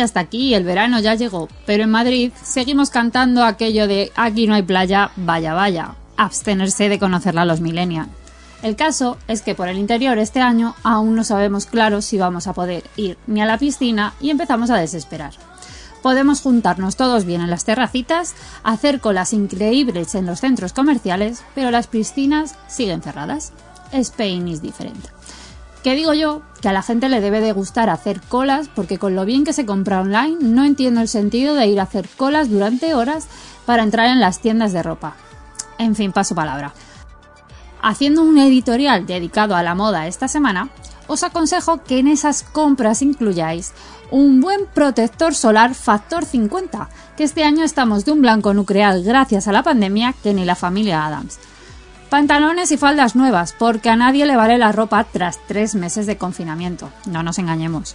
Ya está aquí, el verano ya llegó, pero en Madrid seguimos cantando aquello de aquí no hay playa, vaya vaya, abstenerse de conocerla a los millennials. El caso es que por el interior este año aún no sabemos claro si vamos a poder ir ni a la piscina y empezamos a desesperar. Podemos juntarnos todos bien en las terracitas, hacer colas increíbles en los centros comerciales, pero las piscinas siguen cerradas. Spain is different. Que digo yo que a la gente le debe de gustar hacer colas porque con lo bien que se compra online no entiendo el sentido de ir a hacer colas durante horas para entrar en las tiendas de ropa. En fin, paso palabra. Haciendo un editorial dedicado a la moda esta semana, os aconsejo que en esas compras incluyáis un buen protector solar factor 50, que este año estamos de un blanco nuclear gracias a la pandemia que ni la familia Adams. Pantalones y faldas nuevas, porque a nadie le vale la ropa tras tres meses de confinamiento. No nos engañemos.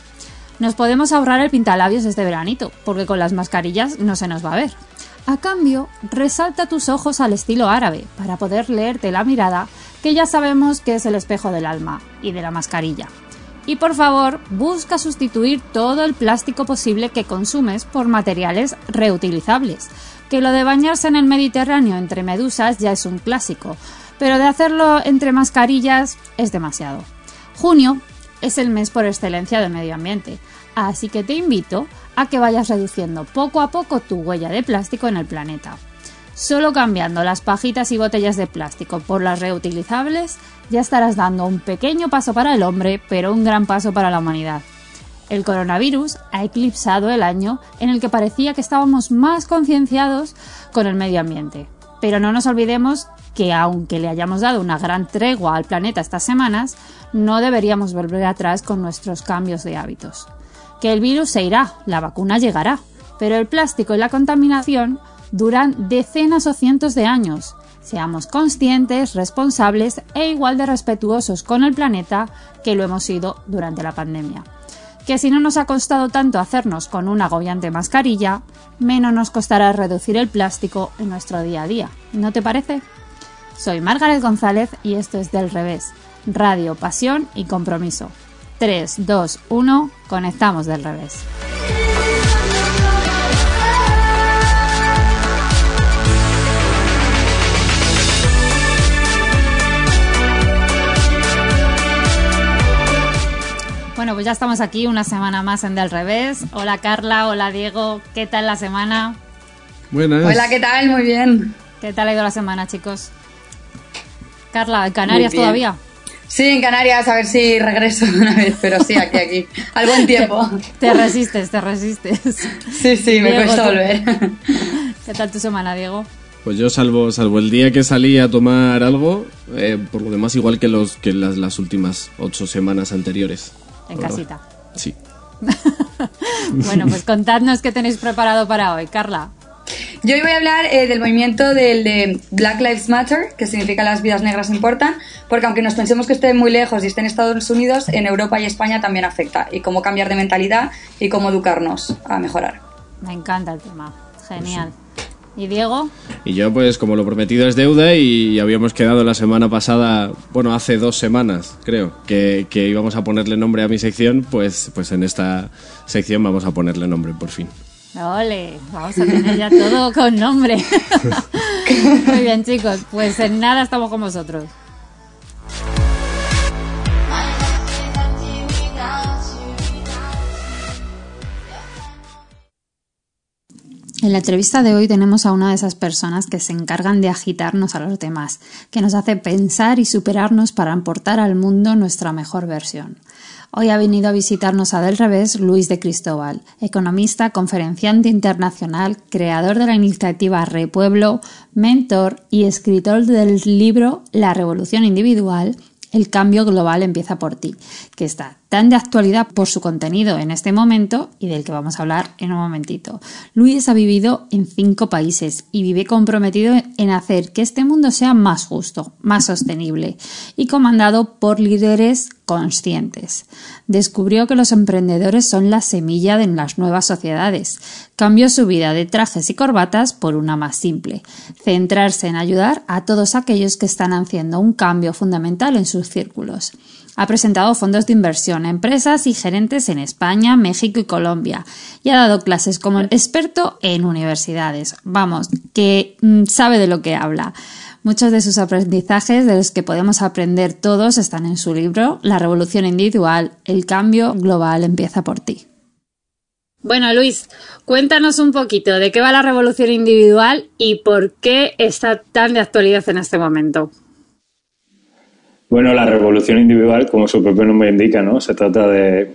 Nos podemos ahorrar el pintalabios este veranito, porque con las mascarillas no se nos va a ver. A cambio, resalta tus ojos al estilo árabe, para poder leerte la mirada, que ya sabemos que es el espejo del alma y de la mascarilla. Y por favor, busca sustituir todo el plástico posible que consumes por materiales reutilizables. Que lo de bañarse en el Mediterráneo entre medusas ya es un clásico, pero de hacerlo entre mascarillas es demasiado. Junio es el mes por excelencia del medio ambiente, así que te invito a que vayas reduciendo poco a poco tu huella de plástico en el planeta. Solo cambiando las pajitas y botellas de plástico por las reutilizables ya estarás dando un pequeño paso para el hombre, pero un gran paso para la humanidad. El coronavirus ha eclipsado el año en el que parecía que estábamos más concienciados con el medio ambiente. Pero no nos olvidemos que aunque le hayamos dado una gran tregua al planeta estas semanas, no deberíamos volver atrás con nuestros cambios de hábitos. Que el virus se irá, la vacuna llegará, pero el plástico y la contaminación duran decenas o cientos de años. Seamos conscientes, responsables e igual de respetuosos con el planeta que lo hemos sido durante la pandemia. Que si no nos ha costado tanto hacernos con una agobiante mascarilla, menos nos costará reducir el plástico en nuestro día a día. ¿No te parece? Soy Margaret González y esto es Del Revés, Radio, Pasión y Compromiso. 3, 2, 1, conectamos del revés. Bueno, pues ya estamos aquí una semana más en Del Revés. Hola Carla, hola Diego, ¿qué tal la semana? Buenas. Hola, ¿qué tal? Muy bien. ¿Qué tal ha ido la semana, chicos? Carla, ¿en Canarias todavía? Sí, en Canarias, a ver si regreso una vez, pero sí, aquí, aquí. Al buen tiempo. Te resistes, te resistes. Sí, sí, me Diego, cuesta volver. ¿Qué tal tu semana, Diego? Pues yo salvo, salvo el día que salí a tomar algo, eh, por lo demás igual que los que las, las últimas ocho semanas anteriores. En casita. verdad. Sí. Bueno, pues contadnos qué tenéis preparado para hoy, Carla. Yo hoy voy a hablar eh, del movimiento del de Black Lives Matter, que significa las vidas negras importan, porque aunque nos pensemos que esté muy lejos y esté en Estados Unidos, en Europa y España también afecta, y cómo cambiar de mentalidad y cómo educarnos a mejorar. Me encanta el tema. Genial. ¿Y Diego? Y yo pues como lo prometido es deuda y habíamos quedado la semana pasada, bueno, hace dos semanas creo, que, que íbamos a ponerle nombre a mi sección, pues, pues en esta sección vamos a ponerle nombre por fin. Ole, vamos a tener ya todo con nombre. Muy bien, chicos, pues en nada estamos con vosotros. En la entrevista de hoy tenemos a una de esas personas que se encargan de agitarnos a los demás, que nos hace pensar y superarnos para aportar al mundo nuestra mejor versión. Hoy ha venido a visitarnos a Del Revés Luis de Cristóbal, economista, conferenciante internacional, creador de la iniciativa Repueblo, mentor y escritor del libro La Revolución Individual el cambio global empieza por ti, que está tan de actualidad por su contenido en este momento y del que vamos a hablar en un momentito. Luis ha vivido en cinco países y vive comprometido en hacer que este mundo sea más justo, más sostenible y comandado por líderes conscientes. Descubrió que los emprendedores son la semilla de las nuevas sociedades. Cambió su vida de trajes y corbatas por una más simple. Centrarse en ayudar a todos aquellos que están haciendo un cambio fundamental en sus círculos. Ha presentado fondos de inversión a empresas y gerentes en España, México y Colombia y ha dado clases como experto en universidades. Vamos, que mm, sabe de lo que habla. Muchos de sus aprendizajes, de los que podemos aprender todos, están en su libro La revolución individual, el cambio global empieza por ti. Bueno, Luis, cuéntanos un poquito de qué va la revolución individual y por qué está tan de actualidad en este momento. Bueno, la revolución individual, como su propio nombre indica, ¿no? Se trata de,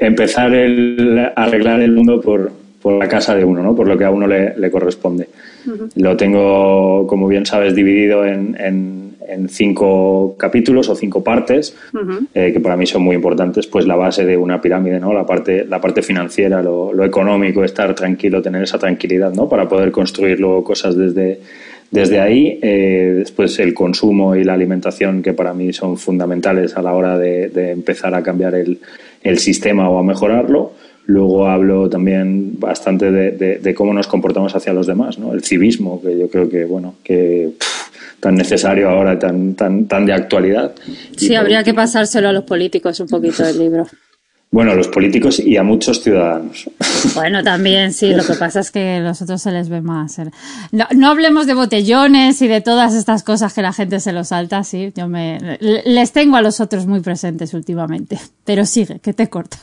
empezar a arreglar el mundo por, la casa de uno, ¿no? Por lo que a uno le, corresponde. Lo tengo, como bien sabes, dividido en en cinco capítulos o cinco partes, eh, que para mí son muy importantes, pues la base de una pirámide, ¿no? La parte, la parte financiera, lo, económico, estar tranquilo, tener esa tranquilidad, ¿no? Para poder construir luego cosas desde, desde ahí. Eh, después el consumo y la alimentación, que para mí son fundamentales a la hora de, empezar a cambiar el, el sistema o a mejorarlo. Luego hablo también bastante de, cómo nos comportamos hacia los demás, ¿no? El civismo, que yo creo que, bueno, que tan necesario ahora, tan, tan, tan de actualidad. Sí, habría que pasárselo a los políticos un poquito del libro. Bueno, a los políticos y a muchos ciudadanos. Bueno, también sí, lo que pasa es que a los otros se les ve más. No, no, hablemos de botellones y de todas estas cosas que la gente se lo salta, sí, yo me les tengo a los otros muy presentes últimamente. Pero sigue, que te corto.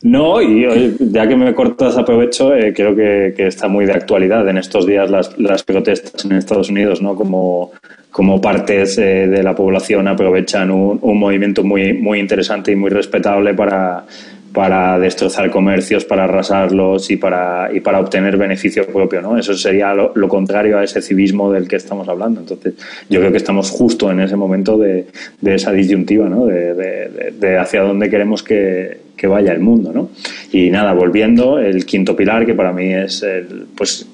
No, y ya que me cortas aprovecho, eh, creo que, está muy de actualidad en estos días las, las protestas en Estados Unidos, ¿no? Como, como partes eh, de la población aprovechan un, un, movimiento muy, muy interesante y muy respetable para, para destrozar comercios, para arrasarlos y para, y para obtener beneficio propio, ¿no? Eso sería lo, contrario a ese civismo del que estamos hablando. Entonces, yo creo que estamos justo en ese momento de, de esa disyuntiva, ¿no? De, de, de hacia dónde queremos que, que, vaya el mundo, ¿no? Y nada, volviendo, el quinto pilar, que para mí es, el, pues,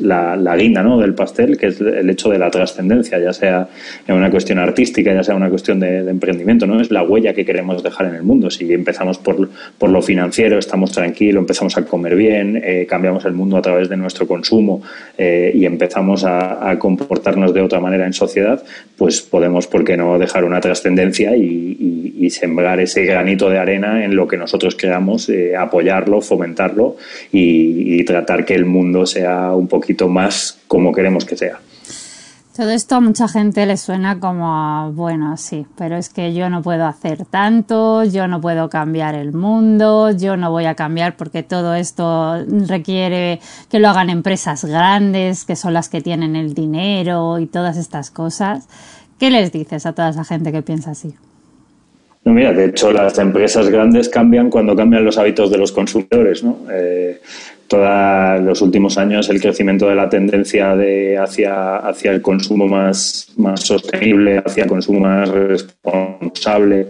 la, guinda ¿no? del pastel, que es el hecho de la trascendencia, ya sea en una cuestión artística, ya sea una cuestión de, emprendimiento, ¿no? Es la huella que queremos dejar en el mundo. Si empezamos por, por lo financiero, estamos tranquilos, empezamos a comer bien, eh, cambiamos el mundo a través de nuestro consumo eh, y empezamos a, comportarnos de otra manera en sociedad, pues podemos, ¿por qué no?, dejar una trascendencia y, sembrar ese granito de arena en lo que nosotros queramos, eh, apoyarlo, fomentarlo y, y tratar que el mundo sea un poquito más como queremos que sea. Todo esto a mucha gente le suena como, bueno, sí, pero es que yo no puedo hacer tanto, yo no puedo cambiar el mundo, yo no voy a cambiar porque todo esto requiere que lo hagan empresas grandes, que son las que tienen el dinero y todas estas cosas. ¿Qué les dices a toda esa gente que piensa así? No, mira, de hecho las empresas grandes cambian cuando cambian los hábitos de los consumidores, ¿no? Eh, todos los últimos años el crecimiento de la tendencia de hacia, hacia el consumo más, más sostenible, hacia el consumo más responsable,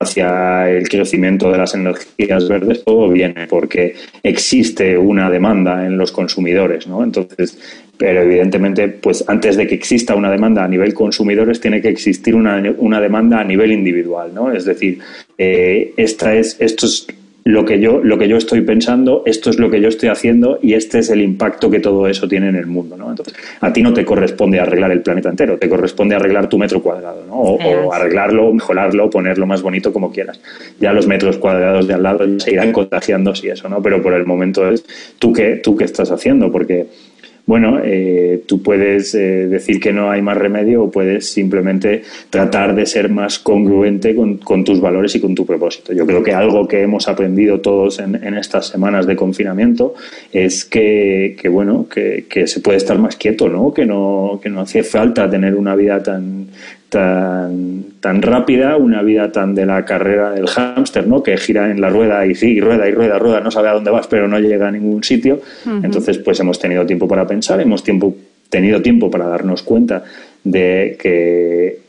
hacia el crecimiento de las energías verdes, todo viene porque existe una demanda en los consumidores, ¿no? Entonces, pero evidentemente, pues antes de que exista una demanda a nivel consumidores, tiene que existir una, una demanda a nivel individual, ¿no? Es decir, eh, esta es, esto es lo que yo lo que yo estoy pensando, esto es lo que yo estoy haciendo y este es el impacto que todo eso tiene en el mundo, ¿no? Entonces, a ti no te corresponde arreglar el planeta entero, te corresponde arreglar tu metro cuadrado, ¿no? O, arreglarlo, mejorarlo, ponerlo más bonito como quieras. Ya los metros cuadrados de al lado se irán contagiando si eso, ¿no? Pero por el momento es tú qué tú qué estás haciendo porque bueno, eh, tú puedes eh, decir que no hay más remedio o puedes simplemente tratar de ser más congruente con, tus valores y con tu propósito. Yo creo que algo que hemos aprendido todos en, estas semanas de confinamiento es que, bueno, que, que, se puede estar más quieto, ¿no? Que no, que no hace falta tener una vida tan, tan, tan rápida, una vida tan de la carrera del hámster, ¿no? Que gira en la rueda y sí, rueda y rueda, rueda, no sabe a dónde vas, pero no llega a ningún sitio. Entonces, pues hemos tenido tiempo para pensar, hemos tiempo, tenido tiempo para darnos cuenta de que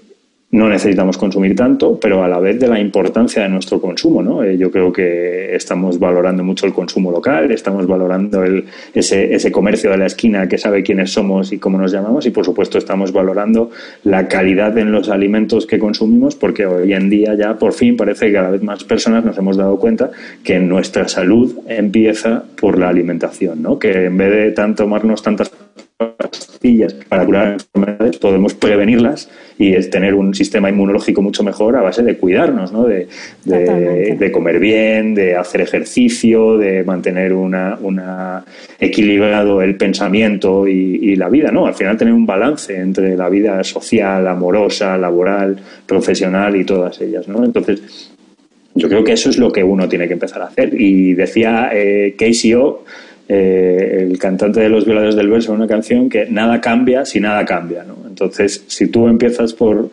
no necesitamos consumir tanto, pero a la vez de la importancia de nuestro consumo. ¿no? Eh, yo creo que estamos valorando mucho el consumo local, estamos valorando el, ese, ese comercio de la esquina que sabe quiénes somos y cómo nos llamamos y por supuesto estamos valorando la calidad en los alimentos que consumimos porque hoy en día ya por fin parece que cada vez más personas nos hemos dado cuenta que nuestra salud empieza por la alimentación, ¿no? que en vez de tanto tomarnos tantas pastillas para curar enfermedades, podemos prevenirlas y es tener un sistema inmunológico mucho mejor a base de cuidarnos, ¿no? de, de, comer bien, de hacer ejercicio, de mantener una, una equilibrado el pensamiento y, y, la vida. ¿no? Al final tener un balance entre la vida social, amorosa, laboral, profesional y todas ellas. ¿no? Entonces, yo creo que eso es lo que uno tiene que empezar a hacer. Y decía eh, Casey O, eh, el cantante de los violadores del verso, una canción que nada cambia si nada cambia. ¿no? Entonces, si tú empiezas por,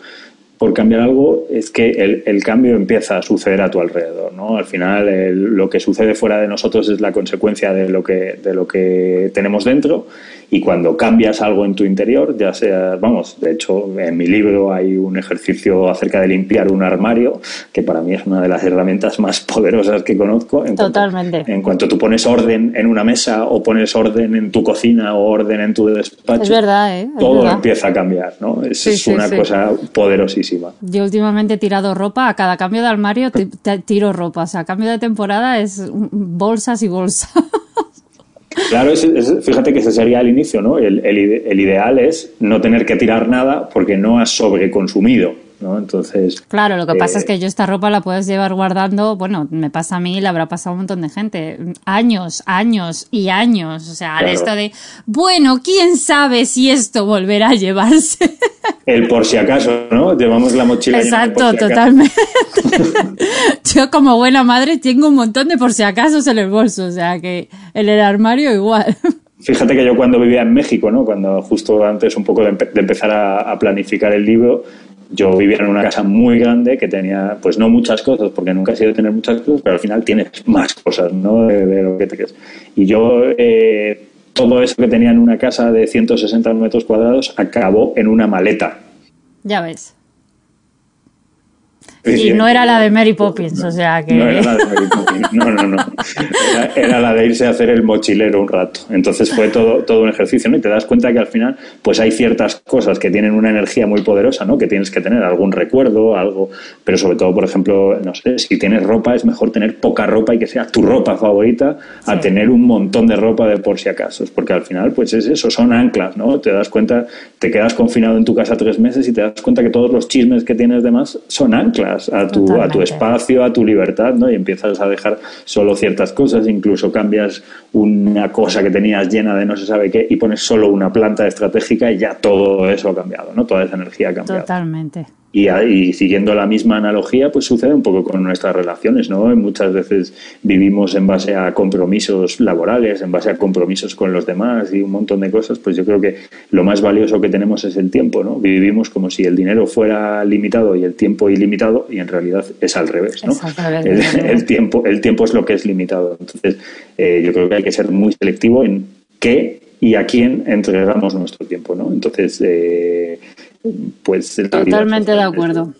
por cambiar algo, es que el, el, cambio empieza a suceder a tu alrededor. ¿no? Al final, lo que sucede fuera de nosotros es la consecuencia de lo que, de lo que tenemos dentro y cuando cambias algo en tu interior, ya sea, vamos, de hecho en mi libro hay un ejercicio acerca de limpiar un armario, que para mí es una de las herramientas más poderosas que conozco. En Totalmente. Cuanto, en cuanto tú pones orden en una mesa o pones orden en tu cocina o orden en tu despacho, es verdad, ¿eh? todo empieza a cambiar, ¿no? Es, es una cosa poderosísima. Yo últimamente he tirado ropa, a cada cambio de armario tiro ropa, o sea, cambio de temporada es bolsas y bolsas. Claro, fíjate que ese sería el inicio, ¿no? El, el, ideal es no tener que tirar nada porque no has sobreconsumido. ¿No? Entonces. Claro, lo que pasa es eh, que yo esta ropa la puedes llevar guardando, bueno, me pasa a mí, le habrá pasado a un montón de gente. Años, años y años. O sea, de esto de, bueno, quién sabe si esto volverá a llevarse. El por si acaso, ¿no? Llevamos la mochila. Exacto, totalmente. yo como buena madre tengo un montón de por si acaso en el bolso, o sea que en el armario igual. Fíjate que yo cuando vivía en México, ¿no? Cuando justo antes un poco de, empezar a, planificar el libro, yo vivía en una casa muy grande que tenía, pues no muchas cosas, porque nunca he sido tener muchas cosas, pero al final tienes más cosas, ¿no? De, lo que te quieres. Y yo, eh, todo eso que tenía en una casa de 160 metros cuadrados acabó en una maleta. Ya ves. Y no era la de Mary Poppins, o sea que... No era la de Mary Poppins, no, no, no. Era, la de irse a hacer el mochilero un rato. Entonces fue todo, todo un ejercicio, ¿no? Y te das cuenta que al final, pues hay ciertas cosas que tienen una energía muy poderosa, ¿no? Que tienes que tener algún recuerdo, algo... Pero sobre todo, por ejemplo, no sé, si tienes ropa, es mejor tener poca ropa y que sea tu ropa favorita a tener un montón de ropa de por si acaso. Porque al final, pues es eso, son anclas, ¿no? Te das cuenta, te quedas confinado en tu casa tres meses y te das cuenta que todos los chismes que tienes de más son anclas a tu, a tu espacio, a tu libertad, ¿no? Y empiezas a dejar solo ciertas cosas, incluso cambias una cosa que tenías llena de no se sabe qué y pones solo una planta estratégica y ya todo eso ha cambiado, ¿no? Toda esa energía ha cambiado. Totalmente. Y, siguiendo la misma analogía, pues sucede un poco con nuestras relaciones, ¿no? Muchas veces vivimos en base a compromisos laborales, en base a compromisos con los demás y un montón de cosas, pues yo creo que lo más valioso que tenemos es el tiempo, ¿no? Vivimos como si el dinero fuera limitado y el tiempo ilimitado y en realidad es al revés, ¿no? El, tiempo, el tiempo es lo que es limitado. Entonces, eh, yo creo que hay que ser muy selectivo en qué y a quién entregamos nuestro tiempo, ¿no? Entonces, eh, pues... Totalmente de acuerdo.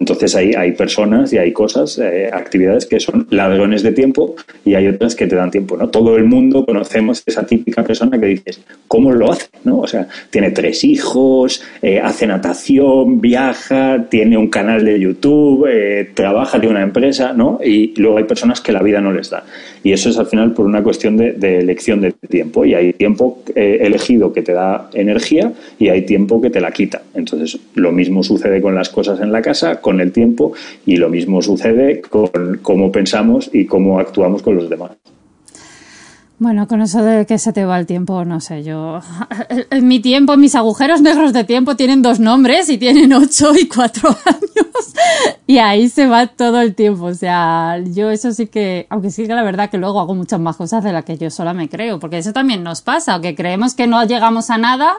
Entonces hay, hay personas y hay cosas, eh, actividades que son ladrones de tiempo y hay otras que te dan tiempo, ¿no? Todo el mundo conocemos esa típica persona que dices, ¿cómo lo hace? ¿no? O sea, tiene tres hijos, eh, hace natación, viaja, tiene un canal de YouTube, eh, trabaja de una empresa, ¿no? Y luego hay personas que la vida no les da. Y eso es al final por una cuestión de, elección de tiempo. Y hay tiempo elegido que te da energía y hay tiempo que te la quita. Entonces, lo mismo sucede con las cosas en la casa, el tiempo y lo mismo sucede con cómo pensamos y cómo actuamos con los demás. Bueno, con eso de que se te va el tiempo, no sé, yo... Mi tiempo, mis agujeros negros de tiempo tienen dos nombres y tienen ocho y cuatro años. Y ahí se va todo el tiempo. O sea, yo eso sí que... Aunque sí que la verdad que luego hago muchas más cosas de las que yo sola me creo. Porque eso también nos pasa, que creemos que no llegamos a nada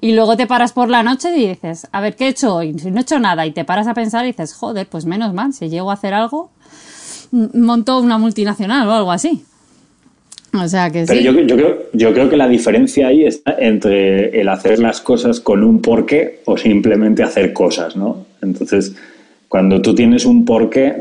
y luego te paras por la noche y dices, a ver, ¿qué he hecho hoy? Si no he hecho nada y te paras a pensar y dices, joder, pues menos mal, si llego a hacer algo, monto una multinacional o algo así. O sea que Pero yo, yo, creo, yo creo que la diferencia ahí está entre el hacer las cosas con un porqué o simplemente hacer cosas, ¿no? Entonces, cuando tú tienes un porqué,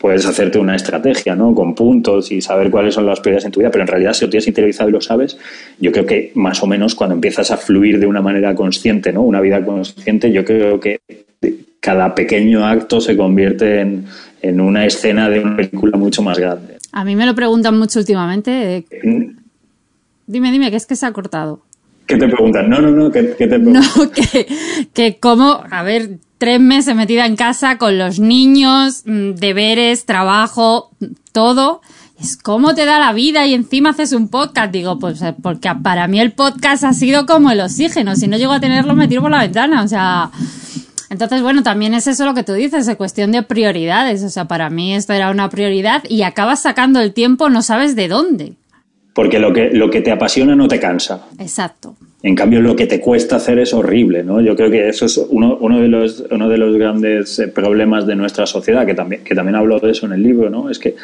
puedes hacerte una estrategia, ¿no? Con puntos y saber cuáles son las prioridades en tu vida, pero en realidad si lo tienes interiorizado y lo sabes, yo creo que más o menos cuando empiezas a fluir de una manera consciente, ¿no? Una vida consciente, yo creo que cada pequeño acto se convierte en, en una escena de una película mucho más grande. A mí me lo preguntan mucho últimamente. Mm. Dime, dime, que es que se ha cortado. ¿Qué te preguntan? No, no, no, ¿qué, te preguntan? No, que, que como, a ver, tres meses metida en casa con los niños, mm, deberes, trabajo, todo. Es cómo te da la vida y encima haces un podcast. Digo, pues eh, porque para mí el podcast ha sido como el oxígeno. Si no llego a tenerlo, me tiro por la ventana. O sea, entonces, bueno, también es eso lo que tú dices, es cuestión de prioridades. O sea, para mí esto era una prioridad y acabas sacando el tiempo, no sabes de dónde. Porque lo que, lo que te apasiona no te cansa. Exacto. En cambio, lo que te cuesta hacer es horrible, ¿no? Yo creo que eso es uno, uno, de, los, uno de los grandes eh, problemas de nuestra sociedad, que también, que también hablo de eso en el libro, ¿no? Es que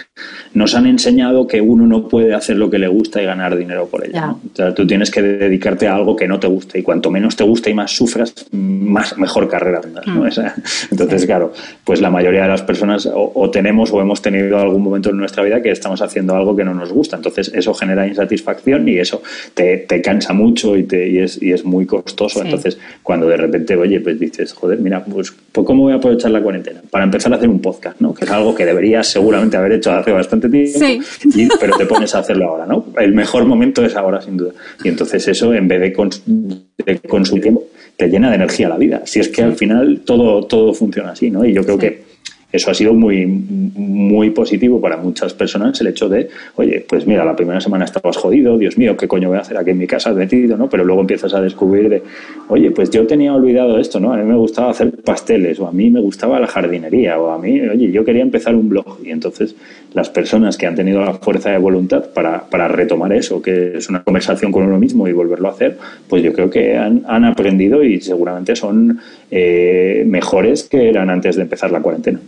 nos han enseñado que uno no puede hacer lo que le gusta y ganar dinero por ello, ¿no? O sea, tú tienes que dedicarte a algo que no te gusta y cuanto menos te guste y más sufras, más mejor carrera tendrás, ¿no? Mm. Entonces, claro, pues la mayoría de las personas o, tenemos o hemos tenido algún momento en nuestra vida que estamos haciendo algo que no nos gusta. Entonces, eso genera insatisfacción y eso te, te cansa mucho y te y es, y es muy costoso. Entonces, cuando de repente, oye, pues dices, joder, mira, pues, pues, ¿cómo voy a aprovechar la cuarentena? Para empezar a hacer un podcast, ¿no? Que es algo que deberías seguramente haber hecho hace bastante tiempo, pero te pones a hacerlo ahora, ¿no? El mejor momento es ahora, sin duda. Y entonces eso, en vez de, consumir tiempo, te llena de energía la vida. Si es que al final todo, todo funciona así, ¿no? Y yo creo que eso ha sido muy, muy positivo para muchas personas el hecho de, oye, pues mira, la primera semana estabas jodido, Dios mío, ¿qué coño voy a hacer aquí en mi casa metido, ¿no? Pero luego empiezas a descubrir de, oye, pues yo tenía olvidado esto, ¿no? A mí me gustaba hacer pasteles, o a mí me gustaba la jardinería, o a mí, oye, yo quería empezar un blog. Y entonces las personas que han tenido la fuerza de voluntad para, para retomar eso, que es una conversación con uno mismo y volverlo a hacer, pues yo creo que han, han aprendido y seguramente son eh, mejores que eran antes de empezar la cuarentena.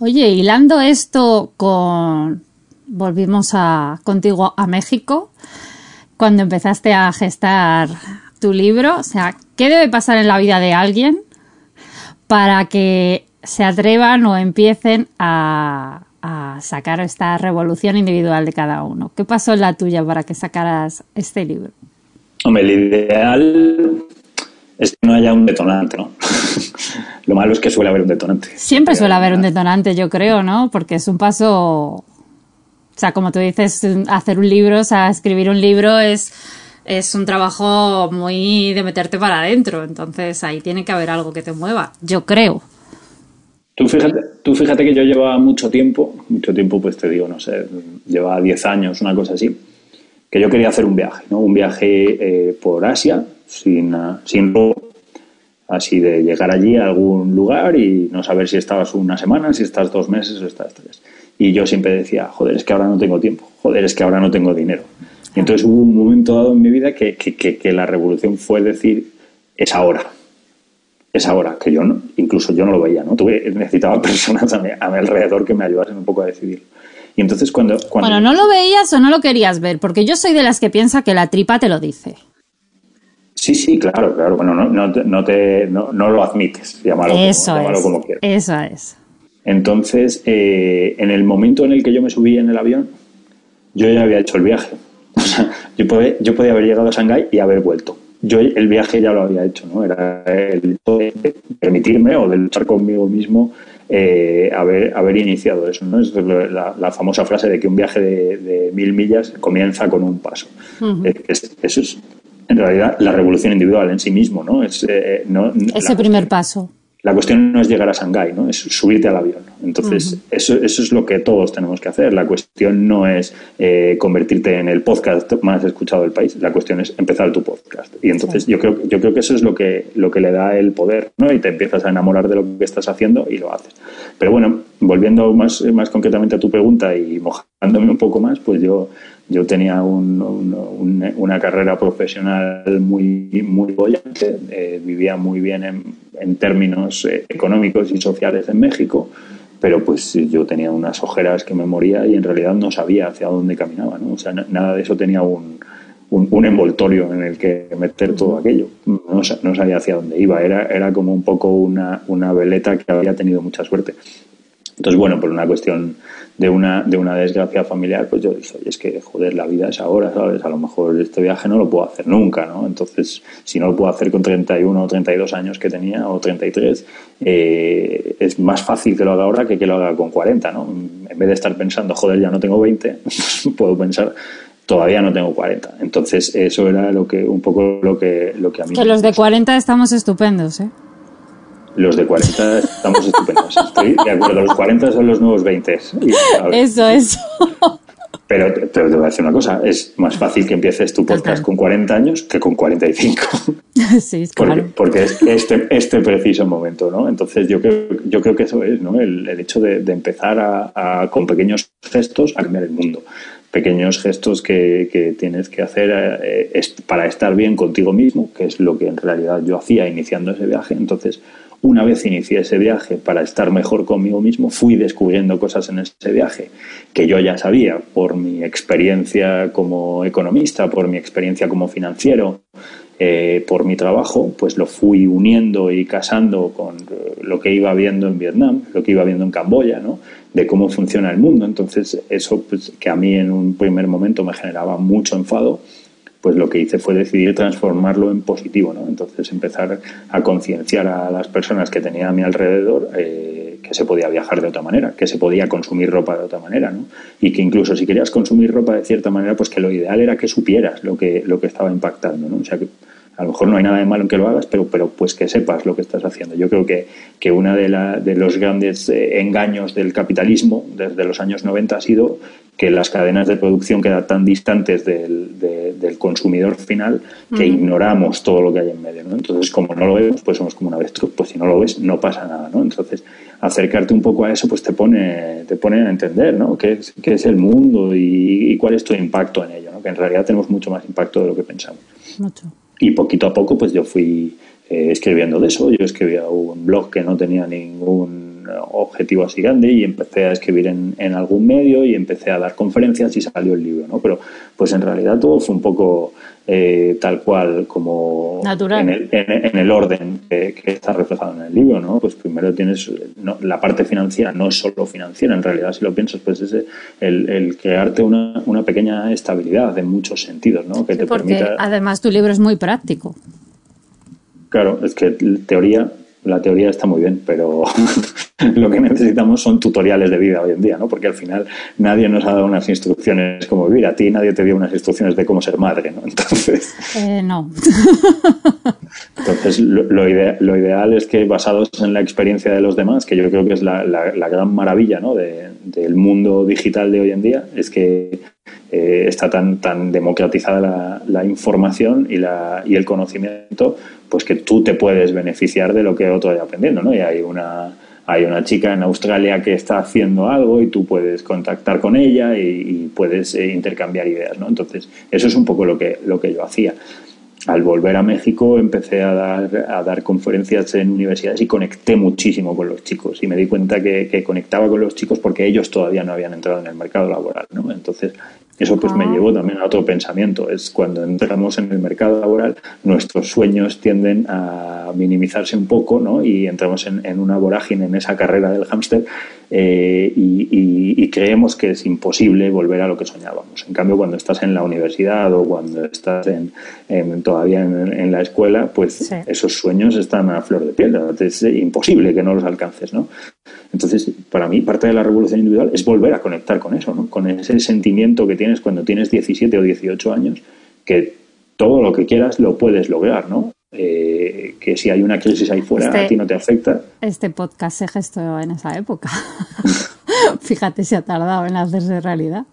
Oye, hilando esto con... Volvimos a, contigo a México, cuando empezaste a gestar tu libro. O sea, ¿qué debe pasar en la vida de alguien para que se atrevan o empiecen a, a sacar esta revolución individual de cada uno? ¿Qué pasó en la tuya para que sacaras este libro? Hombre, el ideal es que no haya un detonante, ¿no? Lo malo es que suele haber un detonante. Siempre suele haber un detonante, yo creo, ¿no? Porque es un paso. O sea, como tú dices, hacer un libro, o sea, escribir un libro es, es un trabajo muy de meterte para adentro. Entonces ahí tiene que haber algo que te mueva, yo creo. Tú fíjate, tú fíjate que yo llevaba mucho tiempo, mucho tiempo, pues te digo, no sé, llevaba 10 años, una cosa así, que yo quería hacer un viaje, ¿no? Un viaje eh, por Asia, sin, sin así de llegar allí a algún lugar y no saber si estabas una semana, si estás dos meses o estás tres. Y yo siempre decía, joder, es que ahora no tengo tiempo, joder, es que ahora no tengo dinero. Y entonces hubo un momento dado en mi vida que, que, la revolución fue decir, es ahora, es ahora, que yo no, incluso yo no lo veía, ¿no? Tuve, necesitaba personas a mi, alrededor que me ayudasen un poco a decidir. Y entonces cuando... Bueno, no lo veías o no lo querías ver, porque yo soy de las que piensa que la tripa te lo dice. Sí, sí, claro, claro. Bueno, no, no, no te, no, lo admites, llámalo, eso como, es, como quieras. Eso es. Entonces, eh, en el momento en el que yo me subí en el avión, yo ya había hecho el viaje. O sea, yo podía, yo podía haber llegado a Shanghái y haber vuelto. Yo el viaje ya lo había hecho, ¿no? Era el de permitirme o de luchar conmigo mismo eh, haber, haber iniciado eso, ¿no? Es la, famosa frase de que un viaje de, mil millas comienza con un paso. eso es en realidad la revolución individual en sí mismo, ¿no? Es, eh, Ese primer paso. La cuestión no es llegar a Shanghái, ¿no? Es subirte al avión. Entonces, eso, eso es lo que todos tenemos que hacer. La cuestión no es eh, convertirte en el podcast más escuchado del país. La cuestión es empezar tu podcast. Y entonces yo creo yo creo que eso es lo que lo que le da el poder, ¿no? Y te empiezas a enamorar de lo que estás haciendo y lo haces. Pero bueno, volviendo más, más concretamente a tu pregunta y mojándome un poco más, pues yo yo tenía una carrera profesional muy, muy bollante, eh, vivía muy bien en, en términos eh, económicos y sociales en México, pero pues yo tenía unas ojeras que me moría y en realidad no sabía hacia dónde caminaba, ¿no? O sea, nada de eso tenía un, un, envoltorio en el que meter todo aquello. No, no, sabía hacia dónde iba, era, era como un poco una, una veleta que había tenido mucha suerte. Entonces, bueno, por una cuestión de una, de una desgracia familiar, pues yo dije, oye, es que, joder, la vida es ahora, ¿sabes? A lo mejor este viaje no lo puedo hacer nunca, ¿no? Entonces, si no lo puedo hacer con 31 o 32 años que tenía, o 33, eh, es más fácil que lo haga ahora que que lo haga con 40, ¿no? En vez de estar pensando, joder, ya no tengo 20, puedo pensar, todavía no tengo 40. Entonces, eso era lo que un poco lo que, lo que a mí... Que los de 40 estamos estupendos, ¿eh? Los de 40 estamos estupendos. Estoy de acuerdo, los 40 son los nuevos 20. eso, eso. Pero te, voy a decir una cosa, es más fácil que empieces tu podcast con 40 años que con 45. Sí, claro. Porque, es este, este preciso momento, ¿no? Entonces yo creo, yo creo que eso es, ¿no? El, hecho de, empezar a, con pequeños gestos a cambiar el mundo. Pequeños gestos que, tienes que hacer eh, es para estar bien contigo mismo, que es lo que en realidad yo hacía iniciando ese viaje. Entonces, una vez inicié ese viaje para estar mejor conmigo mismo, fui descubriendo cosas en ese viaje que yo ya sabía por mi experiencia como economista, por mi experiencia como financiero, eh, por mi trabajo, pues lo fui uniendo y casando con lo que iba viendo en Vietnam, lo que iba viendo en Camboya, ¿no? de cómo funciona el mundo. Entonces, eso pues, que a mí en un primer momento me generaba mucho enfado, pues lo que hice fue decidir transformarlo en positivo, ¿no? Entonces empezar a concienciar a las personas que tenía a mi alrededor eh, que se podía viajar de otra manera, que se podía consumir ropa de otra manera, ¿no? Y que incluso si querías consumir ropa de cierta manera, pues que lo ideal era que supieras lo que, lo que estaba impactando, ¿no? O sea que a lo mejor no hay nada de malo en que lo hagas, pero, pero pues que sepas lo que estás haciendo. Yo creo que, que uno de, de los grandes eh, engaños del capitalismo desde los años 90 ha sido que las cadenas de producción quedan tan distantes del, del consumidor final que ignoramos todo lo que hay en medio. ¿no? Entonces, como no lo vemos, pues somos como una avestruz. Pues si no lo ves, no pasa nada. ¿no? Entonces, acercarte un poco a eso, pues te pone, te pone a entender ¿no? qué, es, qué es el mundo y, y, cuál es tu impacto en ello. ¿no? Que en realidad tenemos mucho más impacto de lo que pensamos. Mucho. Y poquito a poco, pues yo fui eh, escribiendo de eso. Yo escribía un blog que no tenía ningún objetivo así grande y empecé a escribir en, en, algún medio y empecé a dar conferencias y salió el libro, ¿no? Pero pues en realidad todo fue un poco eh, tal cual como Natural. En, el, en, el orden que, está reflejado en el libro, ¿no? Pues primero tienes la parte financiera, no es solo financiera, en realidad si lo piensas, pues es el, el crearte una, una, pequeña estabilidad en muchos sentidos, ¿no? Que te porque además tu libro es muy práctico. Claro, es que teoría la teoría está muy bien, pero lo que necesitamos son tutoriales de vida hoy en día, ¿no? Porque al final nadie nos ha dado unas instrucciones como vivir. A ti nadie te dio unas instrucciones de cómo ser madre, ¿no? Entonces... Eh, no. Entonces, lo, lo, ideal es que basados en la experiencia de los demás, que yo creo que es la, gran maravilla ¿no? del mundo digital de hoy en día, es que eh, está tan, tan democratizada la, la información y, la, y el conocimiento pues que tú te puedes beneficiar de lo que otro haya aprendiendo, ¿no? Y hay una, hay una chica en Australia que está haciendo algo y tú puedes contactar con ella y, puedes eh, intercambiar ideas, ¿no? Entonces, eso es un poco lo que, lo que yo hacía. Al volver a México empecé a dar, a dar conferencias en universidades y conecté muchísimo con los chicos y me di cuenta que, conectaba con los chicos porque ellos todavía no habían entrado en el mercado laboral, ¿no? Entonces, eso pues me ah. llevó también a otro pensamiento. Es cuando entramos en el mercado laboral, nuestros sueños tienden a minimizarse un poco, ¿no? Y entramos en, en una vorágine, en esa carrera del hámster, eh, y, creemos que es imposible volver a lo que soñábamos. En cambio, cuando estás en la universidad o cuando estás en, todavía en, la escuela, pues esos sueños están a flor de piel. Es imposible que no los alcances, ¿no? Entonces, para mí, parte de la revolución individual es volver a conectar con eso, ¿no? Con ese sentimiento que tienes cuando tienes 17 o 18 años, que todo lo que quieras lo puedes lograr, ¿no? Eh, que si hay una crisis ahí fuera, a ti no te afecta. Este podcast se gestó en esa época. Fíjate si ha tardado en hacerse realidad.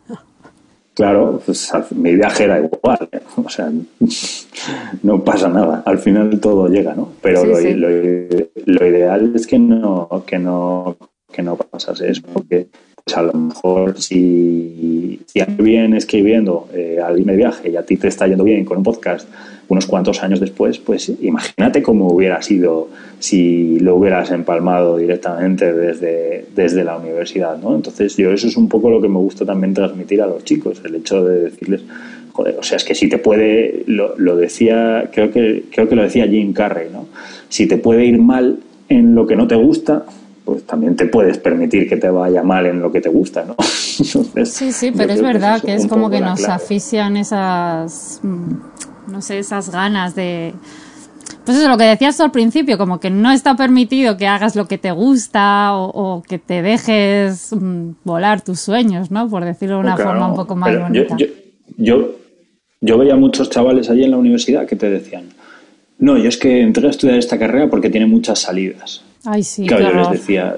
Claro, pues mi viaje era igual, ¿eh? o sea, no pasa nada, al final todo llega, ¿no? Pero lo, Lo, ideal es que no, que no, que no pasase eso, porque pues a lo mejor si, si escribiendo eh, al viaje y a ti te está yendo bien con un podcast unos cuantos años después, pues imagínate cómo hubiera sido si lo hubieras empalmado directamente desde, desde la universidad, ¿no? Entonces yo eso es un poco lo que me gusta también transmitir a los chicos, el hecho de decirles, joder, o sea, es que si te puede, lo, lo decía, creo que, creo que lo decía Jim Carrey, ¿no? Si te puede ir mal en lo que no te gusta, pues también te puedes permitir que te vaya mal en lo que te gusta, ¿no? sí, sí, pero es verdad que es como que nos asfixian esas, mm, no sé, esas ganas de... Pues eso, lo que decías al principio, como que no está permitido que hagas lo que te gusta o, que te dejes mm, volar tus sueños, ¿no? Por decirlo de una forma un poco más bonita. yo, yo veía muchos chavales allí en la universidad que te decían, no, yo es que entré a estudiar esta carrera porque tiene muchas salidas. Ay, sí, Claro, yo les decía,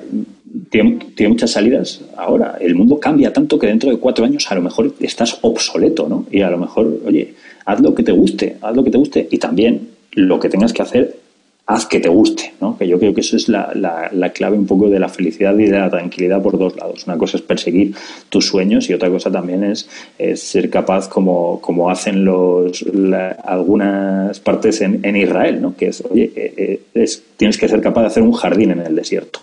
tiene, tiene muchas salidas ahora. El mundo cambia tanto que dentro de cuatro años a lo mejor estás obsoleto, ¿no? Y a lo mejor, oye, haz lo que te guste, haz lo que te guste. Y también lo que tengas que hacer, haz que te guste, ¿no? Que yo creo que eso es la, la- la clave un poco de la felicidad y de la tranquilidad por dos lados. Una cosa es perseguir tus sueños y otra cosa también es, es ser capaz, como, como hacen los, la- algunas partes en, en Israel, ¿no? Que es, oye, eh, eh, es, tienes que ser capaz de hacer un jardín en el desierto.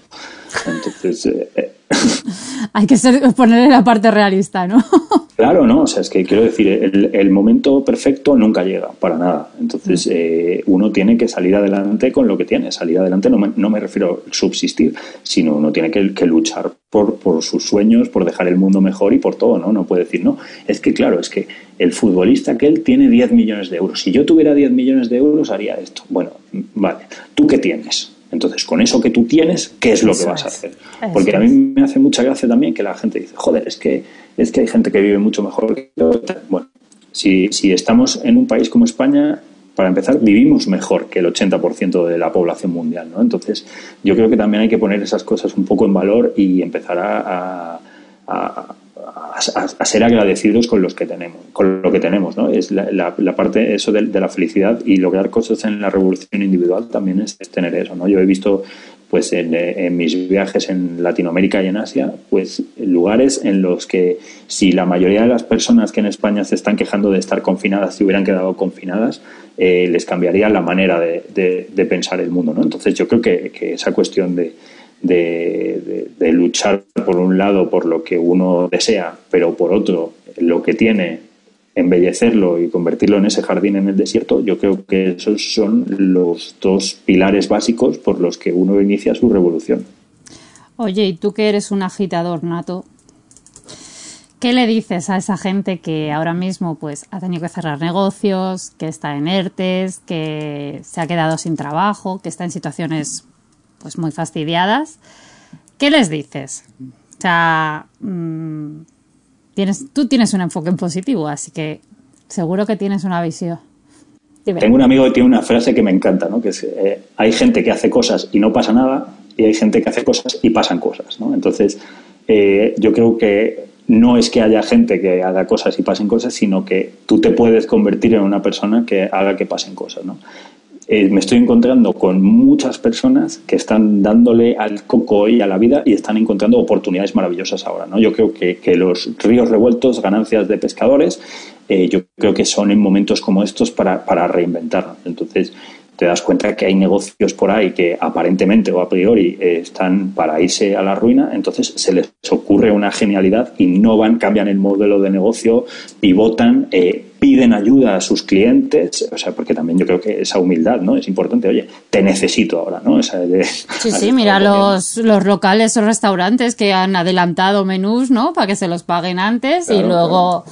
Entonces, eh, eh, Hay que ser, ponerle la parte realista, ¿no? Claro, ¿no? O sea, es que quiero decir, el, el momento perfecto nunca llega, para nada. Entonces, eh, uno tiene que salir adelante con lo que tiene. Salir adelante no me, no me refiero a subsistir, sino uno tiene que, que luchar por, por sus sueños, por dejar el mundo mejor y por todo, ¿no? No puede decir, no, es que claro, es que el futbolista aquel tiene 10 millones de euros. Si yo tuviera 10 millones de euros, haría esto. Bueno, vale, ¿tú qué tienes? Entonces, con eso que tú tienes, ¿qué es lo que vas a hacer? Eso Porque a es. mí me hace mucha gracia también que la gente dice, joder, es que, es que hay gente que vive mucho mejor que yo. Bueno, si, si estamos en un país como España, para empezar, vivimos mejor que el 80% de la población mundial, ¿no? Entonces, yo creo que también hay que poner esas cosas un poco en valor y empezar a, a- a- a- a ser agradecidos con los que tenemos, con lo que tenemos, ¿no? Es la, la- la parte eso de, de la felicidad y lograr cosas en la revolución individual también es, es tener eso, ¿no? Yo he visto pues en, en mis viajes en Latinoamérica y en Asia, pues lugares en los que si la mayoría de las personas que en España se están quejando de estar confinadas, si hubieran quedado confinadas, eh, les cambiaría la manera de, de- de pensar el mundo, ¿no? Entonces yo creo que, que esa cuestión de, de, luchar por un lado por lo que uno desea, pero por otro lo que tiene, embellecerlo y convertirlo en ese jardín en el desierto, yo creo que esos son los dos pilares básicos por los que uno inicia su revolución. Oye, y tú que eres un agitador nato, ¿qué le dices a esa gente que ahora mismo pues ha tenido que cerrar negocios, que está en ERTES, que se ha quedado sin trabajo, que está en situaciones pues muy fastidiadas? ¿Qué les dices? O sea, mm, tienes, tú tienes un enfoque en positivo, así que seguro que tienes una visión. Tengo un amigo que tiene una frase que me encanta, ¿no? que eh, hay gente que hace cosas y no pasa nada y hay gente que hace cosas y pasan cosas. ¿no? Entonces, eh, yo creo que no es que haya gente que haga cosas y pasen cosas, sino que tú te puedes convertir en una persona que haga que pasen cosas. ¿no? Eh, me estoy encontrando con muchas personas que están dándole al coco y a la vida y están encontrando oportunidades maravillosas ahora. ¿no? Yo creo que, que los ríos revueltos, ganancias de pescadores, eh, yo creo que son en momentos como estos para, para reinventarnos. Entonces, te das cuenta que hay negocios por ahí que aparentemente o a priori eh, están para irse a la ruina, entonces se les ocurre una genialidad, innovan, cambian el modelo de negocio, pivotan, eh, piden ayuda a sus clientes, o sea, porque también yo creo que esa humildad, ¿no? Es importante, oye, te necesito ahora, ¿no? De- Sí, sí, mira los, los locales o restaurantes que han adelantado menús, ¿no? Para que se los paguen antes y Claro, luego...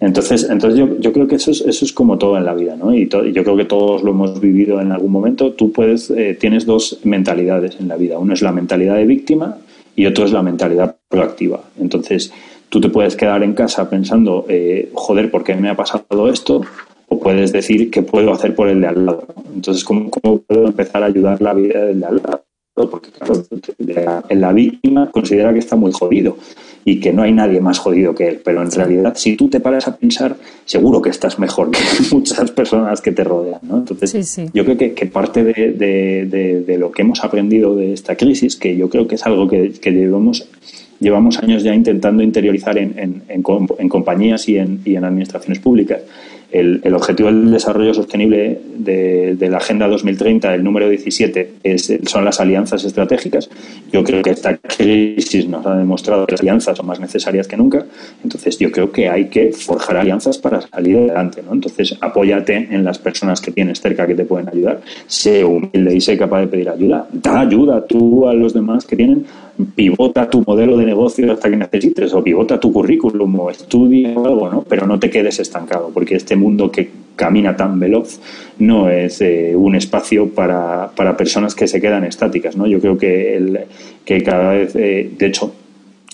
Entonces, entonces yo, yo creo que eso es, eso es como todo en la vida, ¿no? Y to- yo creo que todos lo hemos vivido en algún momento. Tú puedes, eh, tienes dos mentalidades en la vida. Uno es la mentalidad de víctima y otro es la mentalidad proactiva. Entonces, tú te puedes quedar en casa pensando, eh, joder, ¿por qué me ha pasado esto? O puedes decir, ¿qué puedo hacer por el de al lado? Entonces, ¿cómo, cómo puedo empezar a ayudar la vida del de al lado? Porque, claro, la víctima considera que está muy jodido y que no hay nadie más jodido que él. Pero en realidad, si tú te paras a pensar, seguro que estás mejor que muchas personas que te rodean. ¿no? Entonces, Sí, sí. yo creo que, que parte de, de- de- de lo que hemos aprendido de esta crisis, que yo creo que es algo que, que llevamos, llevamos años ya intentando interiorizar en, en- en en compañías y en, y en administraciones públicas. El, el objetivo del desarrollo sostenible de, de la Agenda 2030, el número 17, es, son las alianzas estratégicas. Yo creo que esta crisis nos ha demostrado que las alianzas son más necesarias que nunca. Entonces, yo creo que hay que forjar alianzas para salir adelante. ¿no? Entonces, apóyate en las personas que tienes cerca que te pueden ayudar. Sé humilde y sé capaz de pedir ayuda. Da ayuda tú a los demás que tienen. Pivota tu modelo de negocio hasta que necesites o pivota tu currículum o estudia algo, ¿no? Pero no te quedes estancado porque este mundo que camina tan veloz no es eh, un espacio para, para personas que se quedan estáticas, ¿no? Yo creo que, el, que cada vez, eh, de hecho,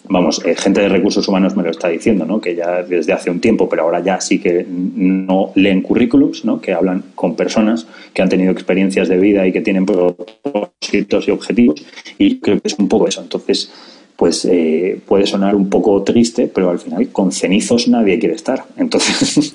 vamos, eh, gente de recursos humanos me lo está diciendo, ¿no? Que ya desde hace un tiempo, pero ahora ya sí que no leen currículums, ¿no? Que hablan con personas que han tenido experiencias de vida y que tienen propósitos y objetivos. Y creo que es un poco eso. Entonces, pues eh, puede sonar un poco triste, pero al final con cenizos nadie quiere estar. Entonces,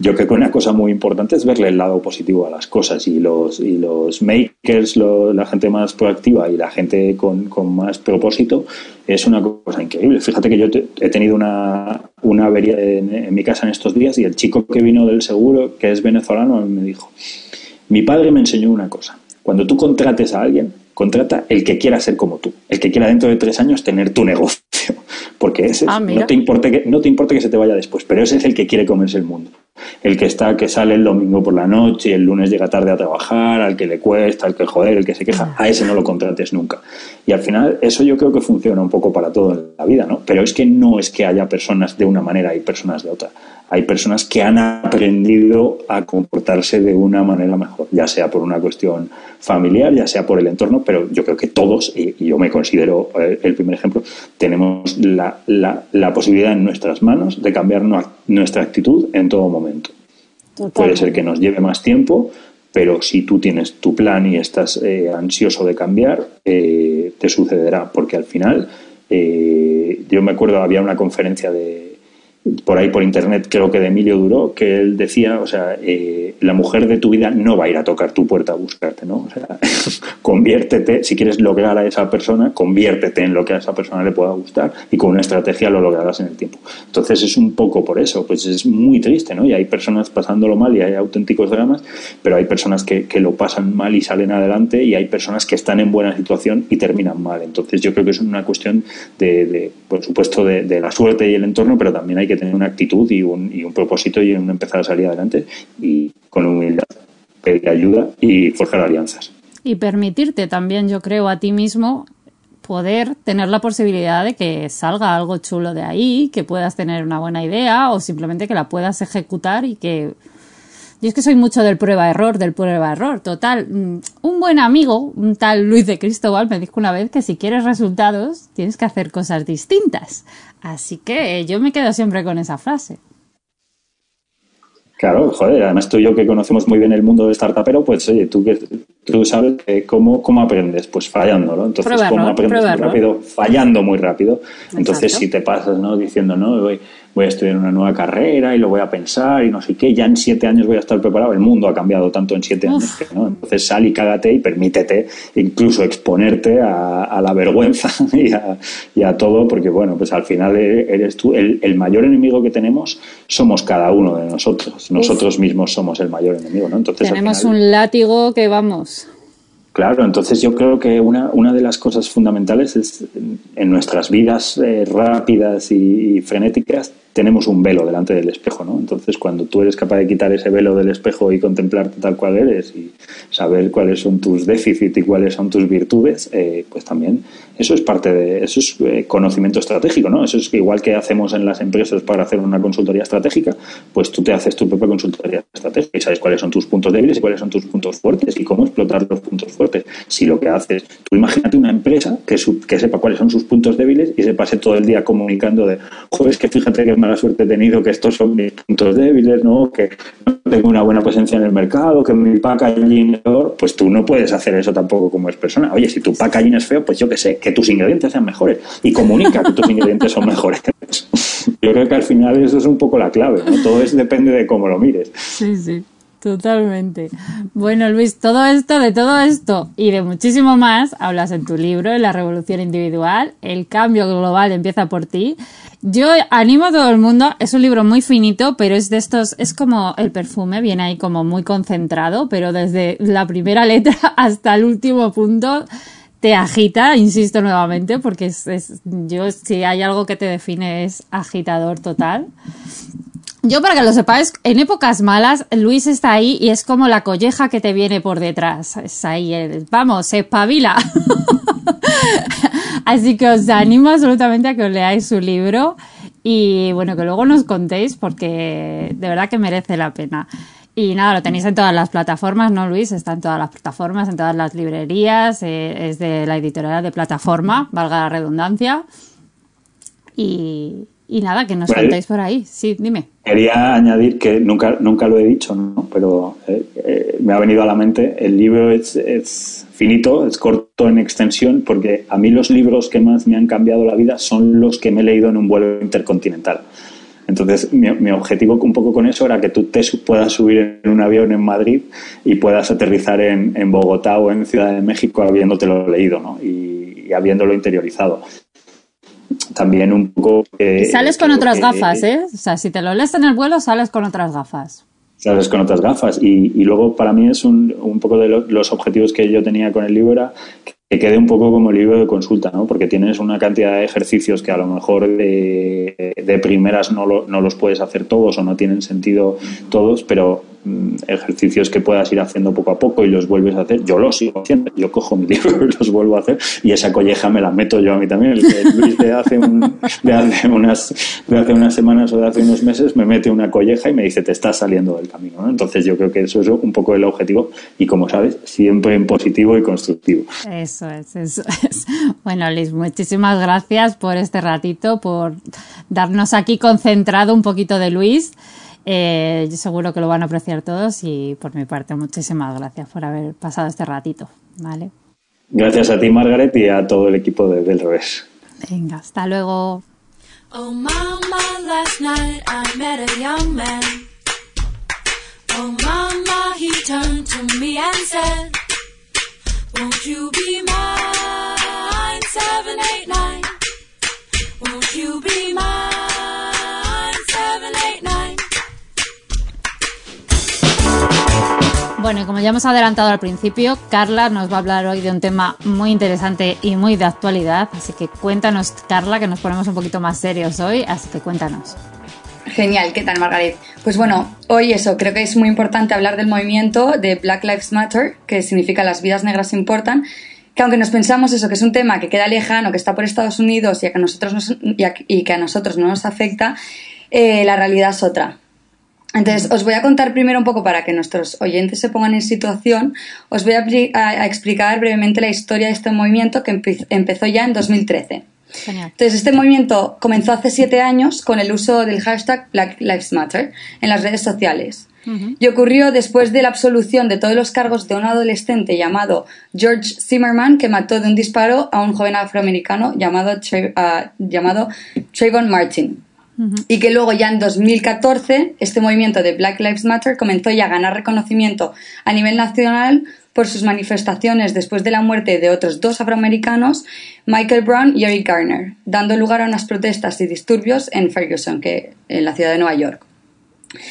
Yo, creo que, una cosa muy importante es verle el lado positivo a las cosas y los, y los makers, la gente más proactiva y la gente con, más propósito es una cosa increíble. Fíjate que yo he tenido una, una avería en, en mi casa en estos días y el chico que vino del seguro, que es venezolano, me dijo, mi padre me enseñó una cosa. Cuando tú contrates a alguien, contrata el que quiera ser como tú, el que quiera dentro de tres años tener tu negocio, porque ese ah, no te importe que no te importa que se te vaya después, pero ese es el que quiere comerse el mundo, el que está que sale el domingo por la noche y el lunes llega tarde a trabajar, al que le cuesta, al que joder, el que se queja, a ese no lo contrates nunca. Y al final eso yo creo que funciona un poco para todo en la vida, ¿no? Pero es que no es que haya personas de una manera y personas de otra hay personas que han aprendido a comportarse de una manera mejor, ya sea por una cuestión familiar, ya sea por el entorno, pero yo creo que todos, y, yo me considero eh, el primer ejemplo, tenemos la, la, posibilidad en nuestras manos de cambiar nuestra actitud en todo momento. Puede ser que nos lleve más tiempo, pero si tú tienes tu plan y estás eh, ansioso de cambiar, eh, te sucederá, porque al final, yo me acuerdo, había una conferencia de, por ahí por internet, creo que de Emilio Duró, que él decía, o sea, eh, la mujer de tu vida no va a ir a tocar tu puerta a buscarte, ¿no? O sea, conviértete, si quieres lograr a esa persona, conviértete en lo que a esa persona le pueda gustar y con una estrategia lo lograrás en el tiempo. Entonces es un poco por eso, pues es muy triste, ¿no? Y hay personas pasándolo mal y hay auténticos dramas, pero hay personas que, que lo pasan mal y salen adelante y hay personas que están en buena situación y terminan mal. Entonces yo creo que es una cuestión de, por supuesto, de, de la suerte y el entorno, pero también hay que tener una actitud y un, y un propósito y empezar a salir adelante y con humildad pedir ayuda y forjar alianzas. Y permitirte también, yo creo, a ti mismo poder tener la posibilidad de que salga algo chulo de ahí, que puedas tener una buena idea o simplemente que la puedas ejecutar y que... Yo es que soy mucho del prueba-error, del prueba-error. Total, mm, un buen amigo, un tal Luis de Cristóbal, me dijo una vez que si quieres resultados tienes que hacer cosas distintas. Así que yo me quedo siempre con esa frase. Claro, joder, además tú y yo que conocemos muy bien el mundo de startupero, pues oye, tú, que, tú sabes cómo, cómo aprendes, pues fallando, ¿no? Entonces, ¿cómo aprendes muy rápido? Fallando muy rápido. Entonces, si te pasas, ¿no? Diciendo, no, voy, voy a estudiar una nueva carrera y lo voy a pensar y no sé qué, ya en siete años voy a estar preparado. El mundo ha cambiado tanto en siete años, ¿no? Entonces sal y cágate y permítete incluso exponerte a, la vergüenza y a, todo, porque bueno, pues al final eres tú, el, mayor enemigo que tenemos somos cada uno de nosotros. Nosotros mismos somos el mayor enemigo, ¿no? Entonces, Tenemos un látigo que vamos. Claro, entonces yo creo que una, una de las cosas fundamentales es en nuestras vidas eh, rápidas y, frenéticas tenemos un velo delante del espejo, ¿no? Entonces, cuando tú eres capaz de quitar ese velo del espejo y contemplarte tal cual eres y saber cuáles son tus déficits y cuáles son tus virtudes, eh, pues también eso es parte de, eso es eh, conocimiento estratégico, ¿no? Eso es igual que hacemos en las empresas para hacer una consultoría estratégica, pues tú te haces tu propia consultoría estratégica y sabes cuáles son tus puntos débiles y cuáles son tus puntos fuertes y cómo explotar los puntos fuertes. Si lo que haces, tú imagínate una empresa que, que sepa cuáles son sus puntos débiles y se pase todo el día comunicando de, joder, que fíjate que mala suerte he tenido, que estos son mis puntos débiles, ¿no? Que no tengo una buena presencia en el mercado, que mi packaging es peor, pues tú no puedes hacer eso tampoco como es persona. Oye, si tu packaging es feo, pues yo qué sé, que tus ingredientes sean mejores y comunica que tus ingredientes son mejores. Yo creo que al final eso es un poco la clave, ¿no? Todo es, depende de cómo lo mires. Sí, sí. Totalmente. Bueno, Luis, todo esto, de todo esto y de muchísimo más, hablas en tu libro, en La Revolución Individual, El cambio global empieza por ti. Yo animo a todo el mundo, es un libro muy finito, pero es de estos, es como el perfume, viene ahí como muy concentrado, pero desde la primera letra hasta el último punto te agita, insisto nuevamente, porque es, yo si hay algo que te define es agitador total. Yo, para que lo sepáis, en épocas malas, Luis está ahí y es como la colleja que te viene por detrás. Es ahí, el, vamos, se espabila. Así que os animo absolutamente a que os leáis su libro y bueno, que luego nos contéis porque de verdad que merece la pena. Y nada, lo tenéis en todas las plataformas, ¿no, Luis? Está en todas las plataformas, en todas las librerías. Eh, es de la editorial de plataforma, valga la redundancia. Y, y nada, que nos contéis por ahí. Sí, dime. Quería añadir que nunca, nunca lo he dicho, ¿no? pero eh, eh, me ha venido a la mente, el libro es, es, finito, es corto en extensión, porque a mí los libros que más me han cambiado la vida son los que me he leído en un vuelo intercontinental. Entonces, mi, mi, objetivo un poco con eso era que tú te puedas subir en un avión en Madrid y puedas aterrizar en, en Bogotá o en Ciudad de México habiéndotelo leído ¿no? y, y habiéndolo interiorizado también un poco... Eh, y sales con otras gafas, ¿eh? O sea, si te lo lees en el vuelo, sales con otras gafas. Sales con otras gafas. Y, y luego, para mí, es un, un poco de lo, los objetivos que yo tenía con el libro era que quede un poco como libro de consulta, ¿no? Porque tienes una cantidad de ejercicios que a lo mejor de, de primeras no, lo, no los puedes hacer todos o no tienen sentido todos, pero ejercicios que puedas ir haciendo poco a poco y los vuelves a hacer. Yo los sigo haciendo, yo cojo mi libro y los vuelvo a hacer y esa colleja me la meto yo a mí también. El que Luis de hace, un, de hace, unas, de hace unas semanas o de hace unos meses me mete una colleja y me dice te estás saliendo del camino. ¿no? Entonces yo creo que eso es un poco el objetivo y como sabes, siempre en positivo y constructivo. Eso es, eso es. Bueno, Liz, muchísimas gracias por este ratito, por darnos aquí concentrado un poquito de Luis. Eh, yo seguro que lo van a apreciar todos y por mi parte muchísimas gracias por haber pasado este ratito, ¿vale? Gracias a ti, Margaret, y a todo el equipo de Del Revés. Venga, hasta luego. Oh, mama, last night I met a young man. Oh, mama, he turned to me and said, Won't you be mine? Bueno, como ya hemos adelantado al principio, Carla nos va a hablar hoy de un tema muy interesante y muy de actualidad. Así que cuéntanos, Carla, que nos ponemos un poquito más serios hoy. Así que cuéntanos. Genial, ¿qué tal Margaret? Pues bueno, hoy eso, creo que es muy importante hablar del movimiento de Black Lives Matter, que significa las vidas negras importan, que aunque nos pensamos eso, que es un tema que queda lejano, que está por Estados Unidos y que a nosotros no nos afecta, eh, la realidad es otra. Entonces, os voy a contar primero un poco para que nuestros oyentes se pongan en situación, os voy a, a, a explicar brevemente la historia de este movimiento que empe empezó ya en 2013. Genial. Entonces, este movimiento comenzó hace siete años con el uso del hashtag Black Lives Matter en las redes sociales. Uh -huh. Y ocurrió después de la absolución de todos los cargos de un adolescente llamado George Zimmerman, que mató de un disparo a un joven afroamericano llamado, Tra uh, llamado Trayvon Martin. Uh -huh. Y que luego ya en 2014 este movimiento de Black Lives Matter comenzó ya a ganar reconocimiento a nivel nacional por sus manifestaciones después de la muerte de otros dos afroamericanos, Michael Brown y Eric Garner, dando lugar a unas protestas y disturbios en Ferguson, que, en la ciudad de Nueva York.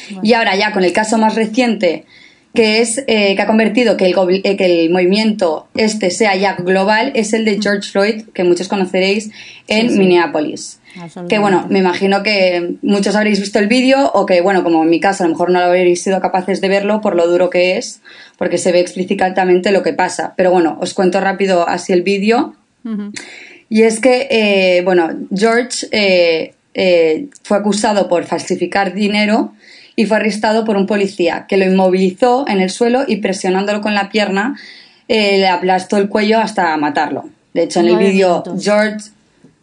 Bueno. Y ahora ya con el caso más reciente, que es eh, que ha convertido que el, eh, que el, movimiento este sea ya global, es el de George Floyd, que muchos conoceréis en sí, sí. Minneapolis. Que bueno, me imagino que muchos habréis visto el vídeo o que bueno, como en mi caso a lo mejor no lo habréis sido capaces de verlo por lo duro que es, porque se ve explícitamente lo que pasa. Pero bueno, os cuento rápido así el vídeo. Uh -huh. Y es que, eh, bueno, George eh, eh, fue acusado por falsificar dinero y fue arrestado por un policía que lo inmovilizó en el suelo y presionándolo con la pierna le aplastó el cuello hasta matarlo. De hecho, en el vídeo George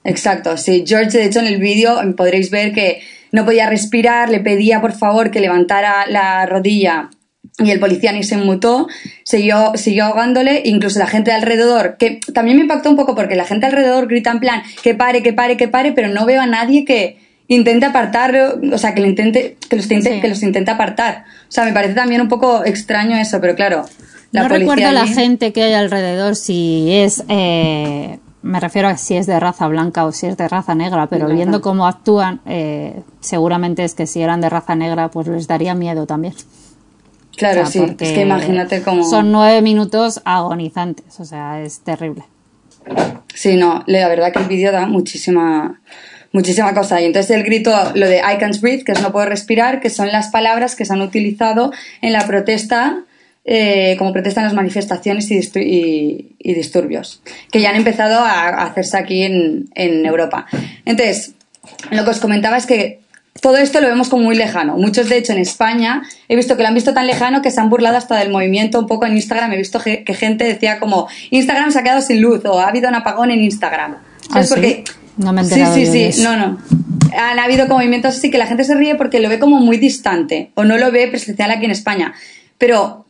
Exacto, sí. George, de hecho, en el vídeo podréis ver que no podía respirar, le pedía por favor que levantara la rodilla y el policía ni se mutó, siguió, siguió ahogándole, incluso la gente de alrededor, que también me impactó un poco porque la gente alrededor grita en plan que pare, que pare, que pare, pero no veo a nadie que intente apartarlo, o sea, que, lo intente, que, los, intente, sí. que los intente apartar. O sea, me parece también un poco extraño eso, pero claro. La no recuerdo la gente que hay alrededor si es... Eh me refiero a si es de raza blanca o si es de raza negra, pero Ajá. viendo cómo actúan, eh, seguramente es que si eran de raza negra, pues les daría miedo también. Claro, o sea, sí, es que imagínate cómo... Son nueve minutos agonizantes, o sea, es terrible. Sí, no, la verdad que el vídeo da muchísima muchísima cosa. Y entonces el grito, lo de I can't breathe, que es no puedo respirar, que son las palabras que se han utilizado en la protesta eh, como protestan las manifestaciones y, y, y, disturbios, que ya han empezado a, a hacerse aquí en, en, Europa. Entonces, lo que os comentaba es que todo esto lo vemos como muy lejano. Muchos, de hecho, en España he visto que lo han visto tan lejano que se han burlado hasta del movimiento un poco en Instagram. He visto que gente decía como Instagram se ha quedado sin luz o ha habido un apagón en Instagram. ¿Ah, sí? Porque No me he Sí, sí, sí, eso. no, no. Han habido como movimientos así que la gente se ríe porque lo ve como muy distante o no lo ve presencial aquí en España. Pero,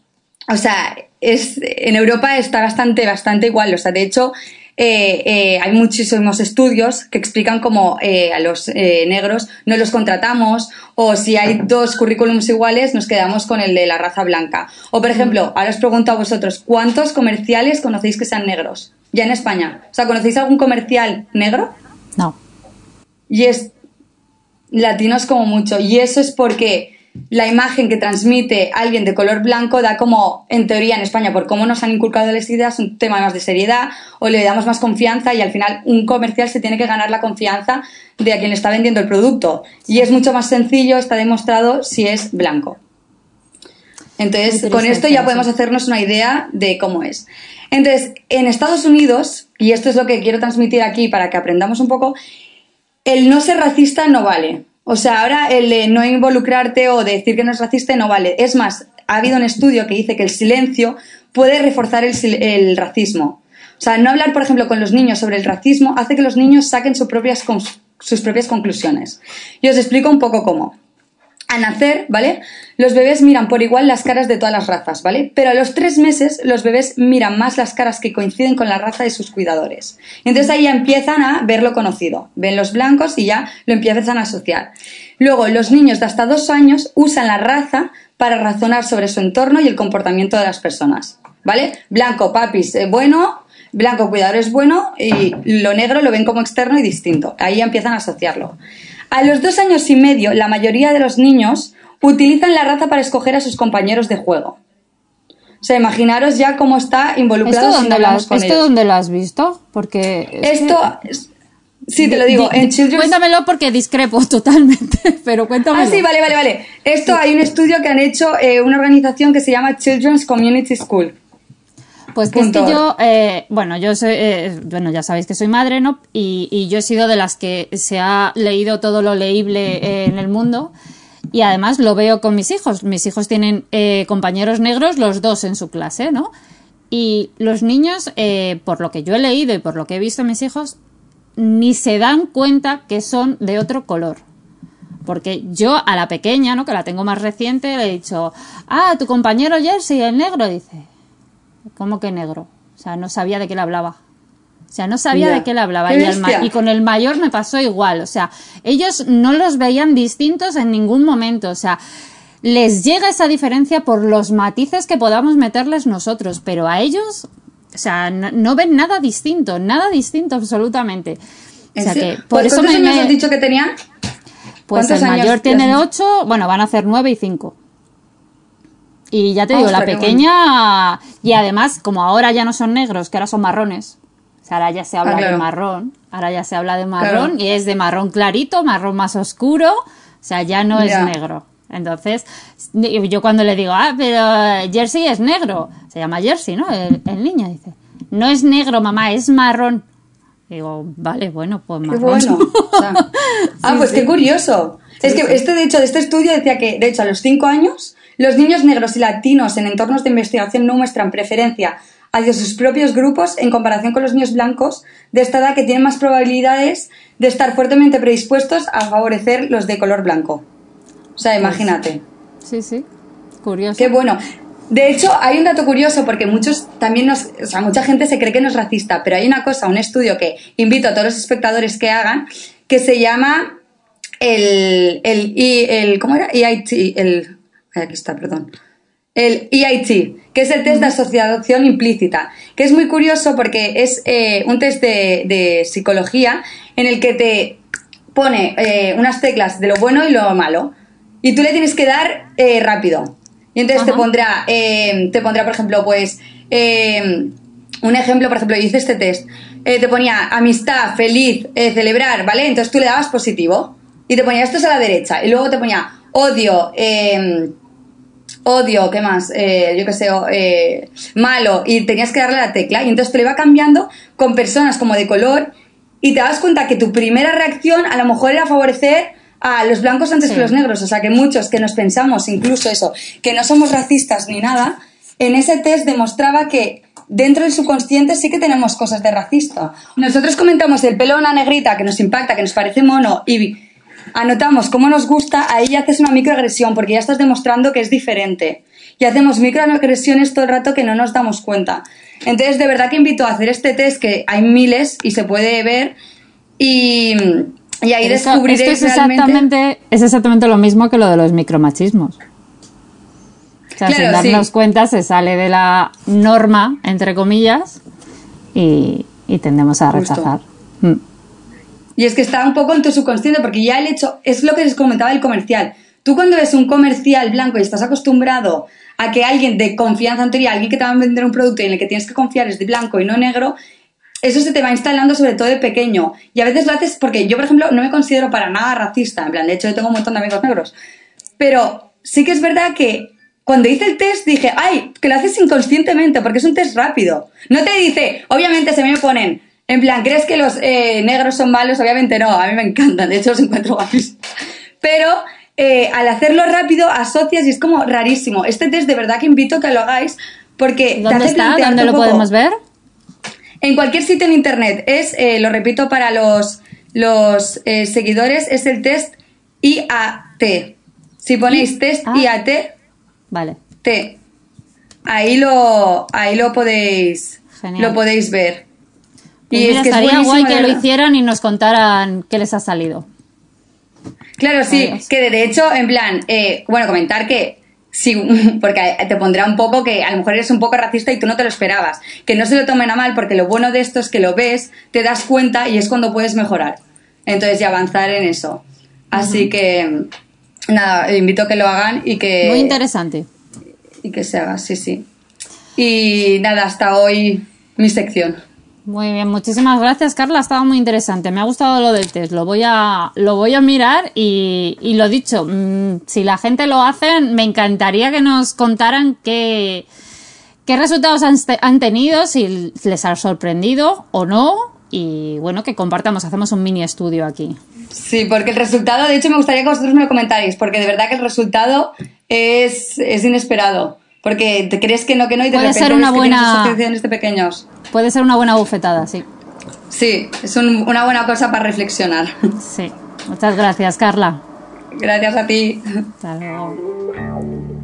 o sea, es, en Europa está bastante, bastante igual. O sea, de hecho, eh, eh, hay muchísimos estudios que explican cómo eh, a los negros no los contratamos o si hay dos currículums iguales nos quedamos con el de la raza blanca. O, por ejemplo, ahora os pregunto a vosotros, ¿cuántos comerciales conocéis que sean negros? Ya en España. O sea, ¿conocéis algún comercial negro? No. Y es latinos como mucho. Y eso es porque la imagen que transmite alguien de color blanco da como, en teoría en España, por cómo nos han inculcado las ideas, un tema más de seriedad o le damos más confianza y al final un comercial se tiene que ganar la confianza de a quien le está vendiendo el producto. Y es mucho más sencillo, está demostrado si es blanco. Entonces, con esto ya podemos hacernos una idea de cómo es. Entonces, en Estados Unidos, y esto es lo que quiero transmitir aquí para que aprendamos un poco, el no ser racista no vale. O sea, ahora el no involucrarte o de decir que no es racista no vale. Es más, ha habido un estudio que dice que el silencio puede reforzar el, el racismo. O sea, no hablar, por ejemplo, con los niños sobre el racismo hace que los niños saquen propias, sus propias conclusiones. Y os explico un poco cómo. Al nacer, ¿vale? Los bebés miran por igual las caras de todas las razas, ¿vale? Pero a los tres meses los bebés miran más las caras que coinciden con la raza de sus cuidadores. Entonces ahí ya empiezan a ver lo conocido. Ven los blancos y ya lo empiezan a asociar. Luego, los niños de hasta dos años usan la raza para razonar sobre su entorno y el comportamiento de las personas, ¿vale? Blanco, papis, eh, bueno, blanco, cuidador es bueno y lo negro lo ven como externo y distinto. Ahí ya empiezan a asociarlo. A los dos años y medio, la mayoría de los niños utilizan la raza para escoger a sus compañeros de juego. O sea, imaginaros ya cómo está involucrado ¿Esto dónde, has, con ¿esto ellos. dónde lo has visto? Porque... es Esto, que- sí, te lo digo, Di- en Children's... Cuéntamelo porque discrepo totalmente, pero cuéntamelo. Ah, sí, vale, vale, vale. Esto hay un estudio que han hecho eh, una organización que se llama Children's Community School. Pues que es que yo, eh, bueno, yo soy, eh, bueno, ya sabéis que soy madre, ¿no? Y, y yo he sido de las que se ha leído todo lo leíble eh, en el mundo y además lo veo con mis hijos. Mis hijos tienen eh, compañeros negros, los dos en su clase, ¿no? Y los niños, eh, por lo que yo he leído y por lo que he visto en mis hijos, ni se dan cuenta que son de otro color. Porque yo a la pequeña, ¿no? Que la tengo más reciente, le he dicho, ah, tu compañero Jersey, el negro, dice. ¿Cómo que negro? O sea, no sabía de qué le hablaba. O sea, no sabía de qué le hablaba. ¡Qué Y, el con el mayor me pasó igual. O sea, ellos no los veían distintos en ningún momento. O sea, les llega esa diferencia por los matices que podamos meterles nosotros. Pero a ellos, o sea, no, no ven nada distinto. Nada distinto absolutamente. O ¿En sea que por eso ¿Cuántos me, me- has dicho que tenían? pues ¿Cuántos el mayor tiene tienes? 8, bueno, van a hacer 9 y 5. Y ya te digo, Ostras, la pequeña, y además, como ahora ya no son negros, que ahora son marrones, o sea, ahora ya se habla Ah, claro. de marrón, ahora ya se habla de marrón, Claro. y es de marrón clarito, marrón más oscuro, o sea, ya no es negro. Entonces, yo cuando le digo, ah, pero Jersey es negro, se llama Jersey, ¿no? El, el niño dice, no es negro, mamá, es marrón. Digo, vale, bueno, pues Qué marrón. bueno. O sea, ah, pues sí. qué curioso. es que este, de hecho, de este estudio decía que, de hecho, a los 5 años, los niños negros y latinos en entornos de investigación no muestran preferencia hacia sus propios grupos en comparación con los niños blancos de esta edad que tienen más probabilidades de estar fuertemente predispuestos a favorecer los de color blanco. O sea, imagínate. Sí, sí, curioso. Qué bueno. De hecho, hay un dato curioso porque muchos también nos, o sea, mucha gente se cree que no es racista, pero hay una cosa, un estudio que invito a todos los espectadores que hagan, que se llama el, el, el ¿cómo era? EIT, el, aquí está, perdón. El EIT, que es el test de asociación implícita, que es muy curioso porque es eh, un test de, de psicología en el que te pone eh, unas teclas de lo bueno y lo malo y tú le tienes que dar eh, rápido. Y entonces te pondrá, eh, te pondrá, por ejemplo, pues eh, un ejemplo, por ejemplo, hice este test, te ponía amistad, feliz, celebrar, ¿vale? Entonces tú le dabas positivo y te ponía esto es a la derecha y luego te ponía odio, eh, odio, ¿qué más? Eh, yo qué sé, eh, malo, y tenías que darle la tecla, y entonces te lo iba cambiando con personas como de color, y te das cuenta que tu primera reacción a lo mejor era favorecer a los blancos antes Sí. que los negros, o sea que muchos que nos pensamos, incluso eso, que no somos racistas ni nada, en ese test demostraba que dentro del subconsciente sí que tenemos cosas de racista. Nosotros comentamos el pelo de una negrita que nos impacta, que nos parece mono y anotamos cómo nos gusta, ahí ya haces una microagresión porque ya estás demostrando que es diferente. Y hacemos microagresiones todo el rato que no nos damos cuenta. Entonces, de verdad que invito a hacer este test, que hay miles y se puede ver. Y, y ahí descubriréis es realmente... exactamente, es exactamente lo mismo que lo de los micromachismos. O sea, Claro, sin darnos sí. cuenta se sale de la norma, entre comillas, y, y tendemos a Justo. rechazar. Mm. Y es que está un poco en tu subconsciente, porque ya el hecho, es lo que les comentaba el comercial. Tú cuando ves un comercial blanco y estás acostumbrado a que alguien de confianza anterior, alguien que te va a vender un producto y en el que tienes que confiar es de blanco y no negro, eso se te va instalando sobre todo de pequeño. Y a veces lo haces porque yo, por ejemplo, no me considero para nada racista. En plan, de hecho, yo tengo un montón de amigos negros. Pero sí que es verdad que cuando hice el test dije, ay, que lo haces inconscientemente porque es un test rápido. No te dice, obviamente se me ponen, en plan, ¿crees que los eh, negros son malos? Obviamente no, a mí me encantan, de hecho los encuentro guapísimos. Pero eh, al hacerlo rápido asocias y es como rarísimo. Este test de verdad que invito a que lo hagáis porque te ¿Dónde hace está? ¿Dónde lo podemos ver? en cualquier sitio en internet. Es, eh, lo repito para los, los seguidores, es el test IAT. Si ponéis test Ah. IAT, Vale. T, ahí lo, ahí lo podéis, Genial. lo podéis ver. Y mira, es que es estaría guay que lo hicieran y nos contaran qué les ha salido. Claro, sí, Adiós. que de- hecho, en plan, eh, bueno, comentar que sí, porque te pondrá un poco que a lo mejor eres un poco racista y tú no te lo esperabas. Que no se lo tomen a mal, porque lo bueno de esto es que lo ves, te das cuenta y es cuando puedes mejorar. Entonces, y avanzar en eso. Así que, nada, invito a que lo hagan y que, Muy interesante. y que se haga, sí, sí. Y nada, hasta hoy mi sección. Muy bien, muchísimas gracias, Carla. Ha estado muy interesante. Me ha gustado lo del test. Lo voy a, lo voy a mirar y, y lo dicho, mm, si la gente lo hace, me encantaría que nos contaran qué, qué resultados han, han tenido, si les ha sorprendido o no. Y bueno, que compartamos, hacemos un mini estudio aquí. Sí, porque el resultado, de hecho, me gustaría que vosotros me lo comentarais, porque de verdad que el resultado es, es inesperado. Porque te crees que no, que no, y de Puede repente ser una buena- asociaciones de pequeños. Puede ser una buena bufetada, sí. Sí, es un- una buena cosa para reflexionar. Sí. Muchas gracias, Carla. Gracias a ti. Hasta luego.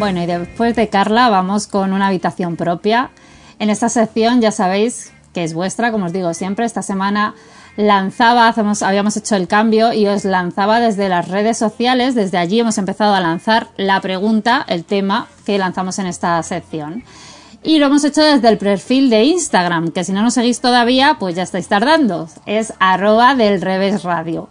Bueno, y después de Carla vamos con una habitación propia. En esta sección ya sabéis que es vuestra, como os digo siempre, esta semana lanzaba, hacemos, habíamos hecho el cambio y os lanzaba desde las redes sociales, desde allí hemos empezado a lanzar la pregunta, el tema que lanzamos en esta sección. Y lo hemos hecho desde el perfil de Instagram, que si no nos seguís todavía, pues ya estáis tardando. Es arroba del revés radio.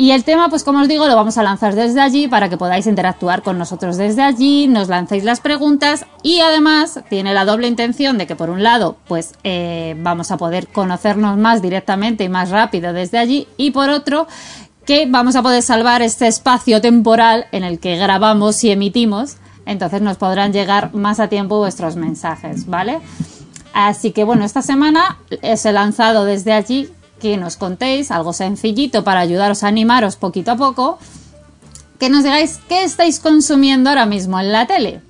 Y el tema, pues como os digo, lo vamos a lanzar desde allí para que podáis interactuar con nosotros desde allí, nos lancéis las preguntas y además tiene la doble intención de que por un lado, pues eh, vamos a poder conocernos más directamente y más rápido desde allí y por otro, que vamos a poder salvar este espacio temporal en el que grabamos y emitimos, entonces nos podrán llegar más a tiempo vuestros mensajes, ¿vale? Así que bueno, esta semana os he lanzado desde allí que nos contéis algo sencillito para ayudaros a animaros poquito a poco, que nos digáis qué estáis consumiendo ahora mismo en la tele.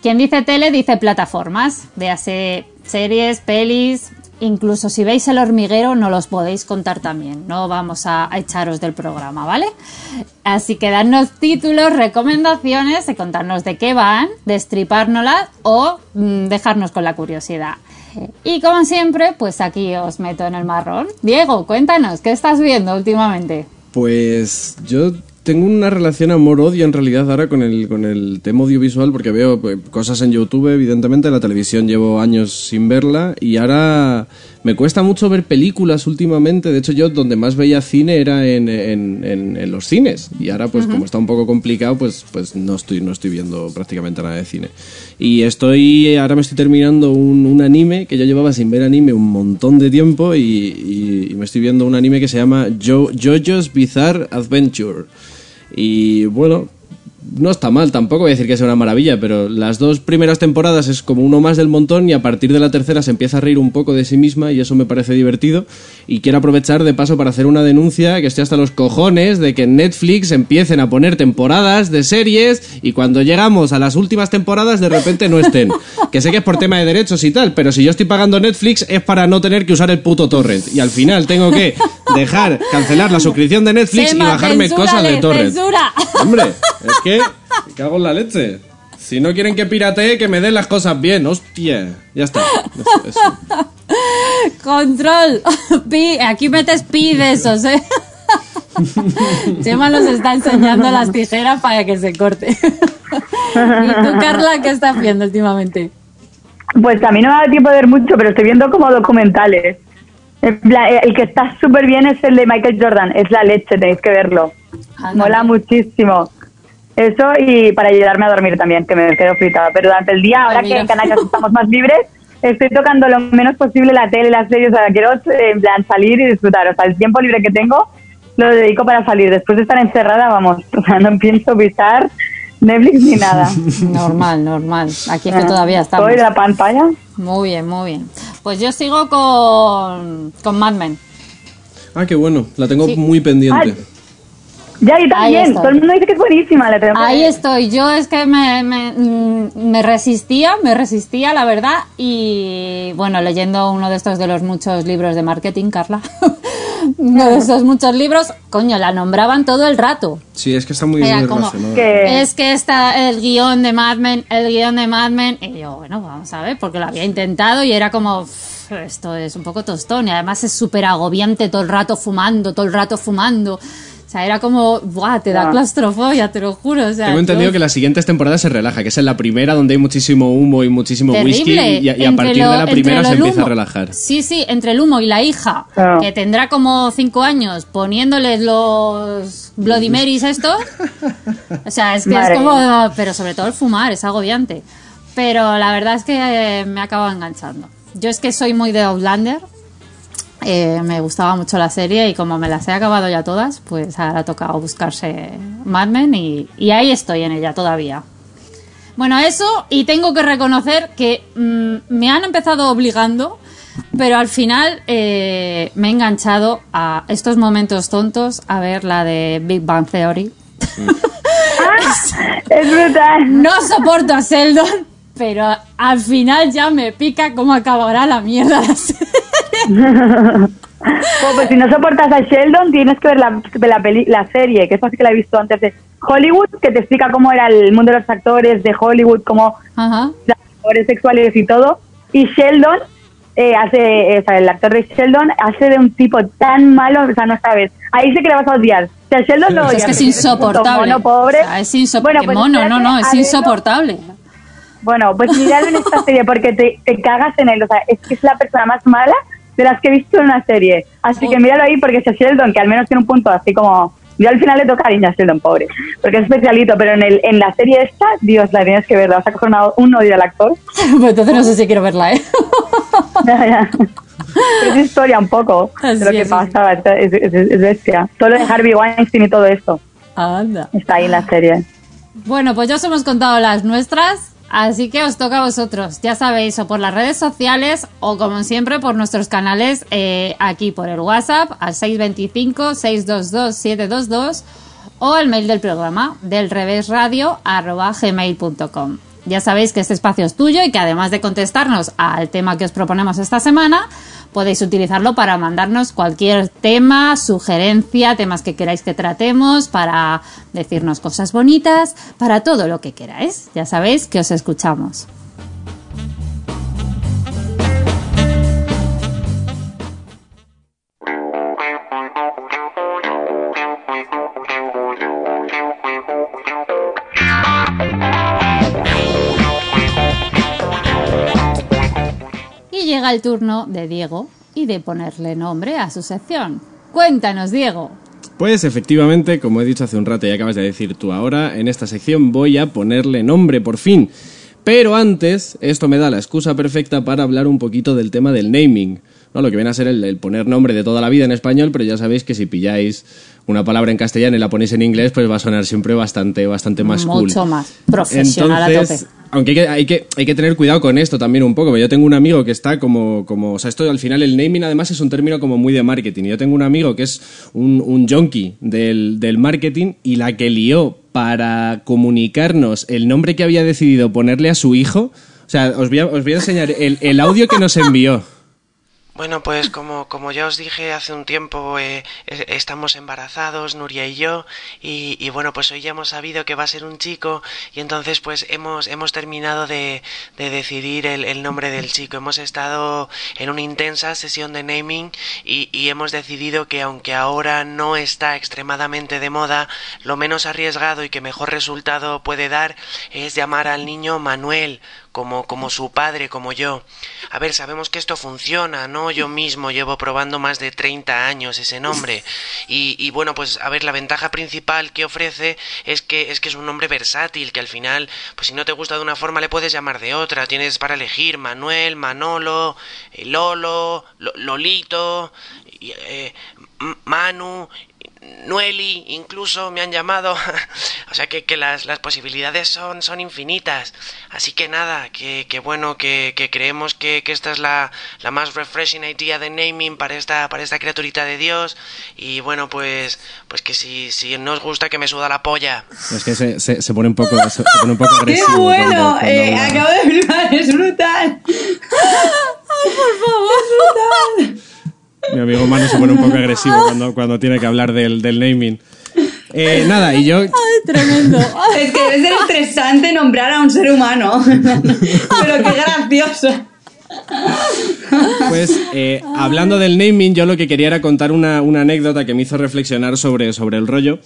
Quien dice tele dice plataformas, véase series, pelis, incluso si veis el hormiguero no los podéis contar también, no vamos a, echaros del programa, ¿vale? Así que dadnos títulos, recomendaciones, de contarnos de qué van, destripárnoslas o mm, dejarnos con la curiosidad. Y como siempre, pues aquí os meto en el marrón. Diego, cuéntanos, ¿qué estás viendo últimamente? Pues yo tengo una relación amor-odio en realidad ahora con el, con el tema audiovisual porque veo pues, cosas en YouTube, evidentemente, la televisión llevo años sin verla y ahora me cuesta mucho ver películas últimamente. De hecho, yo donde más veía cine era en, en- en- en los cines y ahora pues como está un poco complicado, pues, pues no, estoy, no estoy viendo prácticamente nada de cine. Y estoy, ahora me estoy terminando un, un anime que yo llevaba sin ver anime un montón de tiempo y, y- y me estoy viendo un anime que se llama Jo- JoJo's Bizarre Adventure. Y bueno, no está mal, tampoco voy a decir que sea una maravilla, pero las dos primeras temporadas es como uno más del montón y a partir de la tercera se empieza a reír un poco de sí misma y eso me parece divertido. Y quiero aprovechar de paso para hacer una denuncia que estoy hasta los cojones de que en Netflix empiecen a poner temporadas de series y cuando llegamos a las últimas temporadas de repente no estén. Que sé que es por tema de derechos y tal, pero si yo estoy pagando Netflix es para no tener que usar el puto torrent. Y al final tengo que dejar, cancelar la suscripción de Netflix y bajarme cosas de censura. Hombre, es que me cago en la leche. Si no quieren que piratee, que me den las cosas bien, hostia. Ya está. Eso, eso. Control. Pi, aquí metes pi de esos, ¿eh? Chema nos está enseñando las tijeras para que se corte. ¿Y tú, Carla, qué estás viendo últimamente? Pues a mí no me da tiempo de ver mucho, pero estoy viendo como documentales. Plan, eh, El que está súper bien es el de Michael Jordan, es la leche, tenéis que verlo. Mola muchísimo. Eso y para ayudarme a dormir también, que me quedo fritada. Pero durante el día, ahora que mira. en Canarias estamos más libres, estoy tocando lo menos posible la tele, las series. O sea, quiero eh, en plan salir y disfrutar. O sea, el tiempo libre que tengo lo dedico para salir. Después de estar encerrada, vamos, o sea, no pienso pisar Netflix ni nada. Normal, normal. Aquí es que todavía estamos. Soy de la pantalla. Muy bien, muy bien. Pues yo sigo con, con Mad Men. Ah, qué bueno. La tengo Sí. muy pendiente. Ay, Ya, y también. Todo el mundo dice que es buenísima. La tengo que Ahí estoy. Yo es que me, me, mm, me resistía, me resistía, la verdad. Y bueno, leyendo uno de estos de los muchos libros de marketing, Carla. uno de esos muchos libros, coño, la nombraban todo el rato. Sí, es que está muy. Que- Es que está el guion de Mad Men, el guion de Mad Men. Y yo, bueno, vamos a ver, porque lo había intentado y era como, "Uf, esto es un poco tostón. Y además es súper agobiante todo el rato fumando, todo el rato fumando. O sea, era como, ¡buah! Te da Ah. claustrofobia, te lo juro. O sea, Tengo entendido yo- que las siguientes temporadas se relaja, que es en la primera donde hay muchísimo humo y muchísimo whisky Terrible. y, y a partir lo- de la primera se empieza humo- a relajar. Sí, sí, entre el humo y la hija, Ah. que tendrá como cinco años, poniéndoles los Bloody Marys estos. O sea, es que Madre es como... Pero sobre todo el fumar, es agobiante. Pero la verdad es que eh, me acaba enganchando. Yo es que soy muy de Outlander. Eh, me gustaba mucho la serie y como me las he acabado ya todas, pues ahora ha tocado buscarse Mad Men y, y ahí estoy en ella todavía. Bueno, eso, y tengo que reconocer que mm, me han empezado obligando, pero al final eh, me he enganchado a estos momentos tontos a ver la de Big Bang Theory. Es brutal. No soporto a Sheldon, pero al final ya me pica cómo acabará la mierda la serie. Oh, pues si no soportas a Sheldon, tienes que ver la, la, peli- la serie, que es así que la he visto antes de Hollywood, que te explica cómo era el mundo de los actores de Hollywood, cómo Ajá. los actores sexuales y todo. Y Sheldon eh, hace, o sea, el actor de Sheldon hace de un tipo tan malo, o sea, no sabes. Ahí sí que le vas a odiar. O sea, Sheldon lo Es odias. que es insoportable. mono pobre. O sea, es insop- Bueno, que pues no, no, es insoportable. Bueno, pues mirad en esta serie porque te, te cagas en él. O sea, es que es la persona más mala de las que he visto en una serie. Así que míralo ahí porque es Sheldon, que al menos tiene un punto así como... Yo al final le toca a Sheldon, pobre. Porque es especialito, pero en, el, en la serie esta, Dios, la tienes que ver. Vas a coger una- un odio al actor. Pues entonces no sé si quiero verla, ¿eh? Ya, ya. Pero es historia un poco Así de lo que es, pasa. Es, es- es bestia. Todo lo de Harvey Weinstein y todo esto Anda. está ahí en la serie. Bueno, pues ya os hemos contado las nuestras, así que os toca a vosotros. Ya sabéis, o por las redes sociales o como siempre por nuestros canales eh, aquí por el WhatsApp al 625-622-722 o al mail del programa del gmail.com. Ya sabéis que este espacio es tuyo y que además de contestarnos al tema que os proponemos esta semana, podéis utilizarlo para mandarnos cualquier tema, sugerencia, temas que queráis que tratemos, para decirnos cosas bonitas, para todo lo que queráis. Ya sabéis que os escuchamos. Llega el turno de Diego y de ponerle nombre a su sección. Cuéntanos, Diego. Pues efectivamente, como he dicho hace un rato y acabas de decir tú ahora, en esta sección voy a ponerle nombre por fin. Pero antes, esto me da la excusa perfecta para hablar un poquito del tema del naming. ¿No? Lo que viene a ser el, el poner nombre de toda la vida en español, pero ya sabéis que si pilláis una palabra en castellano y la ponéis en inglés, pues va a sonar siempre bastante, bastante más cool. Mucho más profesional a Entonces, tope. aunque hay que, hay, que, hay que tener cuidado con esto también un poco. Yo tengo un amigo que está como, como. O sea, esto al final el naming además es un término como muy de marketing. Yo tengo un amigo que es un, un junkie del, del marketing y la que lió para comunicarnos el nombre que había decidido ponerle a su hijo. O sea, os voy a, os voy a enseñar el, el audio que nos envió. Bueno, pues como, como ya os dije hace un tiempo, eh, estamos embarazados, Nuria y yo, y, y bueno, pues hoy ya hemos sabido que va a ser un chico, y entonces pues hemos, hemos terminado de, de decidir el, el nombre del chico. Hemos estado en una intensa sesión de naming y, y hemos decidido que aunque ahora no está extremadamente de moda, lo menos arriesgado y que mejor resultado puede dar es llamar al niño Manuel, como, como su padre, como yo. A ver, sabemos que esto funciona, ¿no? Yo mismo llevo probando más de 30 años ese nombre. Y, bueno, pues a ver, la ventaja principal que ofrece es que, es que es un nombre versátil, que al final, pues si no te gusta de una forma, le puedes llamar de otra. Tienes para elegir Manuel, Manolo, eh, Lolo, Lo- Lolito, eh, Manu, Nueli, incluso me han llamado. o sea que, que las, las posibilidades son, son infinitas. Así que nada, que, que bueno, que, que creemos que, que esta es la, la más refreshing idea de naming para esta, para esta criaturita de Dios. Y bueno, pues, pues que si, si no os gusta que me suda la polla. Es que se, se, se pone un poco, se, se pone un poco ¡Qué bueno! cuando- cuando Eh, acabo de flipar, es brutal. Mi amigo Manu se pone un poco agresivo cuando, cuando tiene que hablar del, del naming. Eh, nada, y yo Tremendo. Es que debe ser estresante nombrar a un ser humano. Pero qué gracioso. Pues eh, hablando del naming, yo lo que quería era contar una, una anécdota que me hizo reflexionar sobre, sobre el rollo.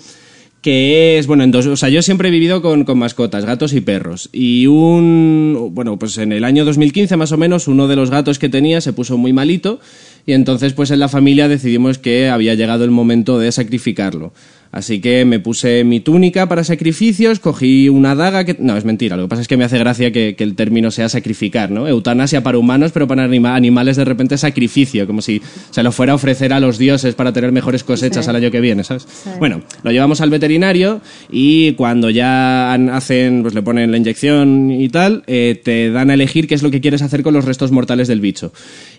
Que es, bueno, en dos, o sea, yo siempre he vivido con, con mascotas, gatos y perros. Y un, bueno, pues en el año 2015 más o menos, uno de los gatos que tenía se puso muy malito. Y entonces, pues en la familia decidimos que había llegado el momento de sacrificarlo. Así que me puse mi túnica para sacrificios, cogí una daga que... No, es mentira, lo que pasa es que me hace gracia que, que el término sea sacrificar, ¿no? Eutanasia para humanos, pero para anima- animales de repente sacrificio, como si se lo fuera a ofrecer a los dioses para tener mejores cosechas al año que viene, ¿sabes? Bueno, lo llevamos al veterinario y cuando ya hacen, pues le ponen la inyección y tal, eh, te dan a elegir qué es lo que quieres hacer con los restos mortales del bicho.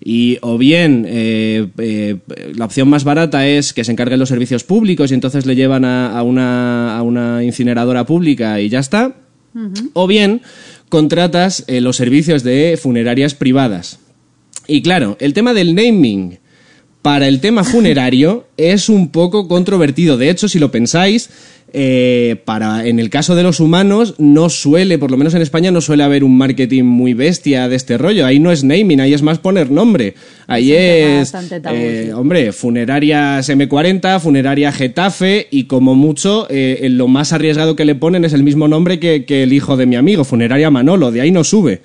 Y o bien eh, eh, la opción más barata es que se encarguen los servicios públicos y entonces le llevan a, a una, a una incineradora pública y ya está. O bien contratas eh, los servicios de funerarias privadas. Y claro, el tema del naming para el tema funerario es un poco controvertido. De hecho, si lo pensáis, eh, para en el caso de los humanos no suele, por lo menos en España, no suele haber un marketing muy bestia de este rollo. Ahí no es naming, ahí es más poner nombre. Ahí es, eh, hombre, funerarias M40, funeraria Getafe y como mucho, eh, lo más arriesgado que le ponen es el mismo nombre que, que el hijo de mi amigo, funeraria Manolo. De ahí no sube.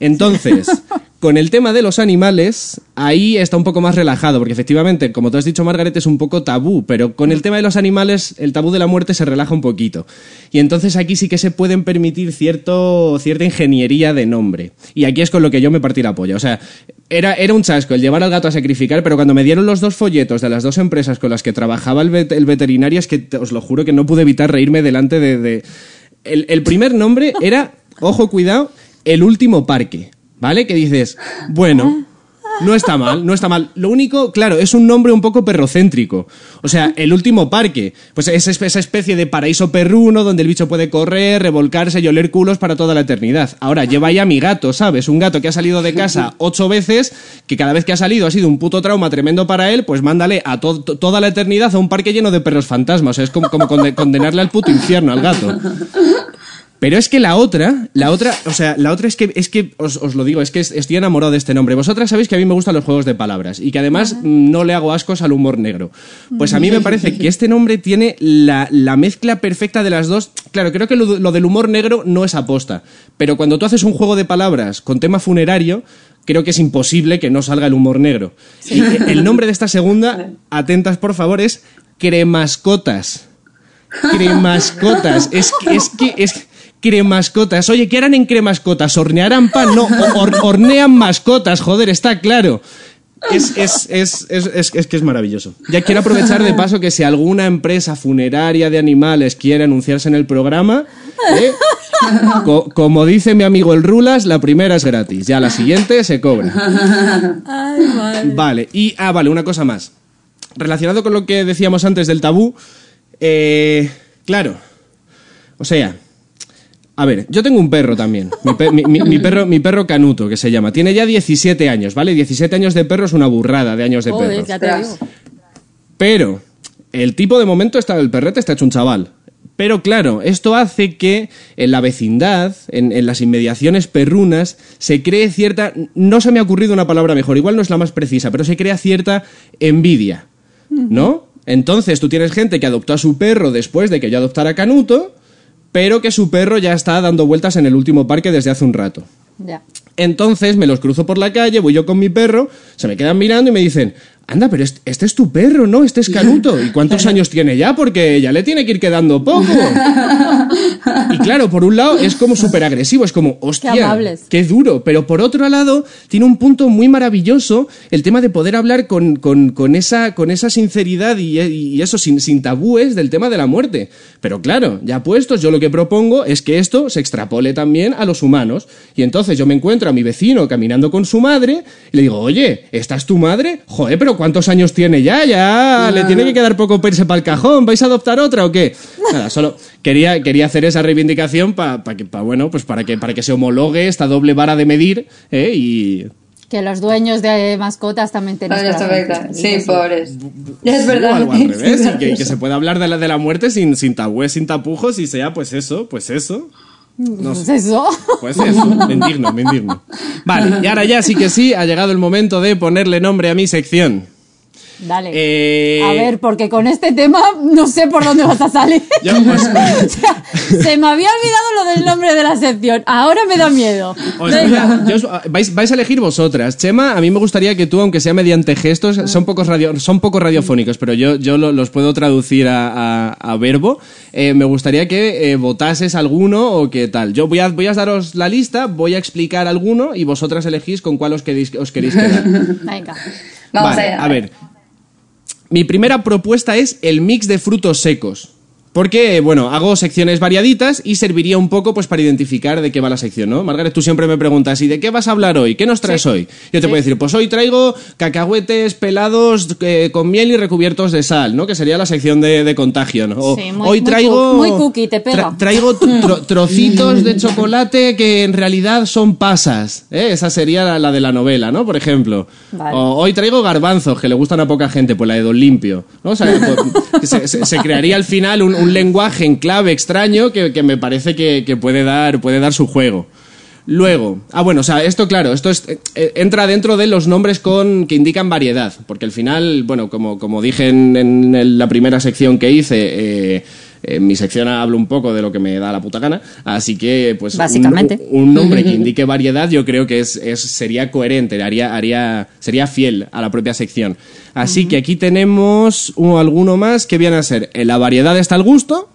Entonces, con el tema de los animales, ahí está un poco más relajado, porque efectivamente, como tú has dicho, Margaret, es un poco tabú, pero con el tema de los animales, el tabú de la muerte se relaja un poquito. Y entonces aquí sí que se pueden permitir cierto, cierta ingeniería de nombre. Y aquí es con lo que yo me partí la polla. O sea, era, era un chasco el llevar al gato a sacrificar, pero cuando me dieron los dos folletos de las dos empresas con las que trabajaba el, el veterinario, es que os lo juro que no pude evitar reírme delante de... de- El, el primer nombre era, ojo, cuidado, el último parque, ¿vale? Que dices, bueno, no está mal, no está mal. Lo único, claro, es un nombre un poco perrocéntrico. O sea, el último parque, pues es es- esa especie de paraíso perruno donde el bicho puede correr, revolcarse y oler culos para toda la eternidad. Ahora, lleva ahí a mi gato, ¿sabes? Un gato que ha salido de casa ocho veces, que cada vez que ha salido ha sido un puto trauma tremendo para él, pues mándale a to- to- toda la eternidad a un parque lleno de perros fantasmas. O sea, es como, como conde- condenarle al puto infierno al gato. Pero es que la otra, la otra, o sea, la otra es que, es que os, os lo digo, es que es- estoy enamorado de este nombre. Vosotras sabéis que a mí me gustan los juegos de palabras y que además mm, no le hago ascos al humor negro. Pues a mí me parece que este nombre tiene la, la mezcla perfecta de las dos. Claro, creo que lo, lo del humor negro no es aposta, pero cuando tú haces un juego de palabras con tema funerario, creo que es imposible que no salga el humor negro. Y el nombre de esta segunda, atentas por favor, es Cremascotas cremascotas. Es que, es que, es cremascotas. Oye, ¿qué harán en cremascotas? ¿Hornearán pan? No, hor- hornean mascotas, joder, está claro. es, es, es, es, es- es que es maravilloso. Ya quiero aprovechar de paso que si alguna empresa funeraria de animales quiere anunciarse en el programa, ¿eh? Co- como dice mi amigo el Rulas, la primera es gratis, ya la siguiente se cobra. Vale, y ah, vale, una cosa más. Relacionado con lo que decíamos antes del tabú, eh, claro, o sea, a ver, yo tengo un perro también. Mi, pe- mi- mi- mi perro, mi perro Canuto, que se llama. Tiene ya 17 años, ¿vale? 17 años de perro es una burrada de años de perro. Pero el tipo de momento está, el perrete está hecho un chaval. Pero claro, esto hace que en la vecindad, en, en las inmediaciones perrunas, se cree cierta... No se me ha ocurrido una palabra mejor, igual no es la más precisa, pero se crea cierta envidia, ¿no? Entonces tú tienes gente que adoptó a su perro después de que yo adoptara a Canuto, pero que su perro ya está dando vueltas en el último parque desde hace un rato. Ya. Entonces me los cruzo por la calle, voy yo con mi perro, se me quedan mirando y me dicen, anda, pero este, este es tu perro, ¿no? Este es Canuto. ¿Y cuántos años tiene ya? Porque ya le tiene que ir quedando poco. Y claro, por un lado es como súper agresivo, es como, hostia, Qué qué duro. Pero por otro lado, tiene un punto muy maravilloso el tema de poder hablar con, con- con esa, con esa sinceridad y, y eso, sin, sin tabúes del tema de la muerte. Pero claro, ya puestos, yo lo que propongo es que esto se extrapole también a los humanos. Y entonces yo me encuentro a mi vecino caminando con su madre y le digo, oye, ¿esta es tu madre? Joder, pero ¿cuántos años tiene ya? Ya le tiene que quedar poco perse para el cajón. ¿Vais a adoptar otra o qué? Nada, solo quería, quería hacer esa reivindicación para que, pa, bueno, pues para que, para que se homologue esta doble vara de medir ¿eh? y Que los dueños de mascotas también perfecto. Sí, pobres. Es o verdad. algo al revés, y que, y que se pueda hablar de la, de la muerte sin, sin tabúes, sin tapujos, y sea pues eso, pues eso. No Pues sé. eso. Pues eso, me indigno, me indigno. Vale, y ahora ya sí que sí, ha llegado el momento de ponerle nombre a mi sección. Dale. Eh, A ver, porque con este tema no sé por dónde vas a salir. Yo, pues, O sea, se me había olvidado lo del nombre de la sección. Ahora me da miedo. Venga. yo os- vais, vais a elegir vosotras. Chema, a mí me gustaría que tú, aunque sea mediante gestos, son pocos, radio, son pocos radiofónicos, pero yo, yo lo- los puedo traducir a, a- a verbo. Eh, me gustaría que eh, votases alguno o qué tal. Yo voy a, voy a daros la lista, voy a explicar alguno y vosotras elegís con cuál os queréis, os queréis quedar. Venga. Vamos Vale, allá. a ver. Mi primera propuesta es el mix de frutos secos. Porque, bueno, hago secciones variaditas y serviría un poco pues para identificar de qué va la sección, ¿no? Margaret, tú siempre me preguntas, ¿y de qué vas a hablar hoy? ¿Qué nos traes hoy? Yo te Sí. puedo decir, pues hoy traigo cacahuetes pelados eh, con miel y recubiertos de sal, ¿no? Que sería la sección de, de contagio, ¿no? O Sí, muy- hoy traigo... muy cookie, te pega. tra- traigo tro- trocitos de chocolate que en realidad son pasas, ¿eh? Esa sería la, la de la novela, ¿no? Por ejemplo. Vale. O hoy traigo garbanzos, que le gustan a poca gente, pues la de Don Limpio. ¿no? O sea, pues, se, se- se crearía al final un, un lenguaje en clave extraño que, que me parece que, que puede, dar, puede dar su juego. Luego, ah bueno, o sea, esto claro, esto es- eh, entra dentro de los nombres con que indican variedad, porque al final, bueno, como, como dije en, la primera sección que hice, eh, en mi sección hablo un poco de lo que me da la puta gana, así que pues un- Básicamente. un, nombre que indique variedad yo creo que es, es- sería coherente, haría, haría, sería fiel a la propia sección. Así que aquí tenemos un- alguno más que viene a ser, en la variedad está el gusto,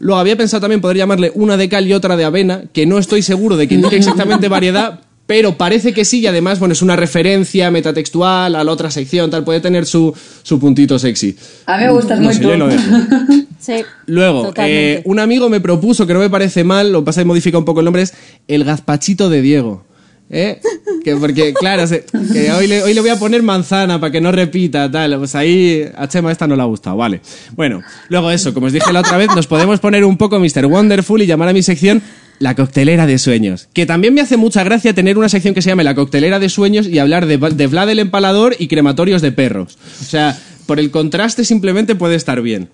Luego había pensado también poder llamarle una de cal y otra de avena, que no estoy seguro de que indique exactamente variedad, pero parece que sí, y además, bueno, es una referencia metatextual a la otra sección, tal, puede tener su, su puntito sexy. A mí me gustas No muy sé, tú. yo lo dejo. Sí. Luego, eh, un amigo me propuso, que no me parece mal, lo pasa que modifica un poco el nombre, es el gazpachito de Diego. ¿Eh? Que porque, claro, se- que hoy, le, hoy le voy a poner manzana para que no repita, tal. Pues ahí a Chema esta no le ha gustado, vale. Bueno, luego eso, como os dije la otra vez, nos podemos poner un poco Mr. Wonderful y llamar a mi sección La coctelera de sueños. Que también me hace mucha gracia tener una sección que se llame La coctelera de sueños y hablar de, de Vlad el empalador y crematorios de perros. O sea, por el contraste simplemente puede estar bien.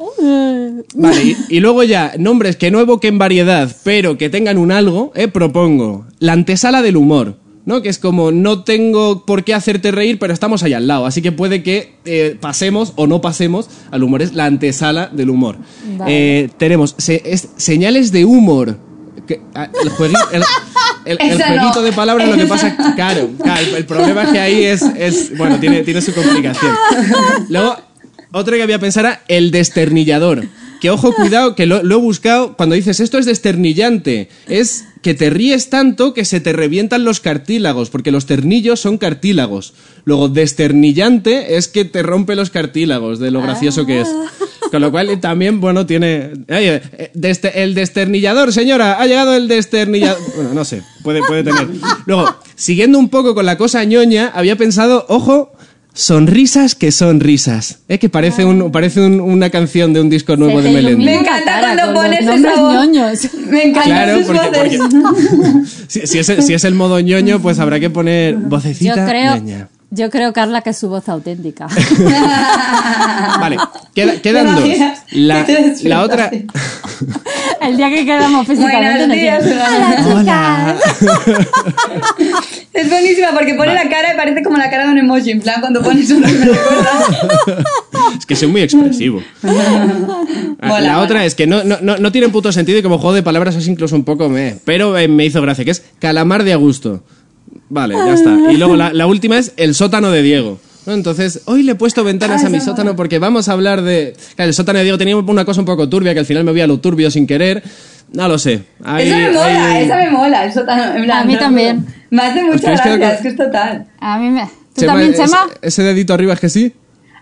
Vale, y, y luego ya, nombres que no evoquen variedad, pero que tengan un algo, eh, propongo. La antesala del humor, ¿no? Que es como, no tengo por qué hacerte reír, pero estamos ahí al lado. Así que puede que eh, pasemos o no pasemos al humor. Es la antesala del humor. Vale. Eh, tenemos se- es- señales de humor. Que, ah, el, juegui- el- el- el Esa no. jueguito de palabras lo que pasa claro, claro, el, el problema es que ahí es, es bueno tiene, tiene su complicación luego otro que había pensado era el desternillador que ojo, cuidado, que lo, lo he buscado. Cuando dices esto es desternillante, es que te ríes tanto que se te revientan los cartílagos, porque los ternillos son cartílagos. Luego, desternillante es que te rompe los cartílagos, de lo gracioso que es. Con lo cual también, bueno, tiene... Oye, eh, deste- el desternillador, señora, ha llegado el desternillador... Bueno, no sé, puede, puede tener. Luego, siguiendo un poco con la cosa ñoña, había pensado, ojo, sonrisas que son risas. Es que parece, un, parece un- una canción de un disco nuevo de Melendi. Me encanta cuando pones esa voz. ñoños. Me encantan Claro, sus porque, voces. porque- si, si es, el- si es el modo ñoño, pues habrá que poner Yo vocecita creo, ñoña. Yo creo, Carla, que es su voz auténtica. Vale, queda- quedan ¿Te dos. La, la otra... El día que quedamos físicamente días, Hola. Es buenísima porque pone la cara y parece como la cara de un emoji. En plan, cuando pones recuerda. Es que soy muy expresivo. La otra es que no, no, no, no tienen puto sentido y como juego de palabras es incluso un poco me. Pero eh, me hizo gracia, que es calamar de a gusto. Vale, ya está. Y luego la, la última es el sótano de Diego. ¿no? Entonces, hoy le he puesto ventanas Ah, a mi sótano porque vamos a hablar de... Claro, el sótano de Diego tenía una cosa un poco turbia que al final me voy a lo turbio sin querer. No lo sé. Ahí- esa me mola, ahí- esa me mola. En plan, A mí también. Me hace mucha habéis quedado gracia, con- es que es total. A mí me... ¿Tú Chema, también, ese- Chema? Ese dedito arriba es que sí.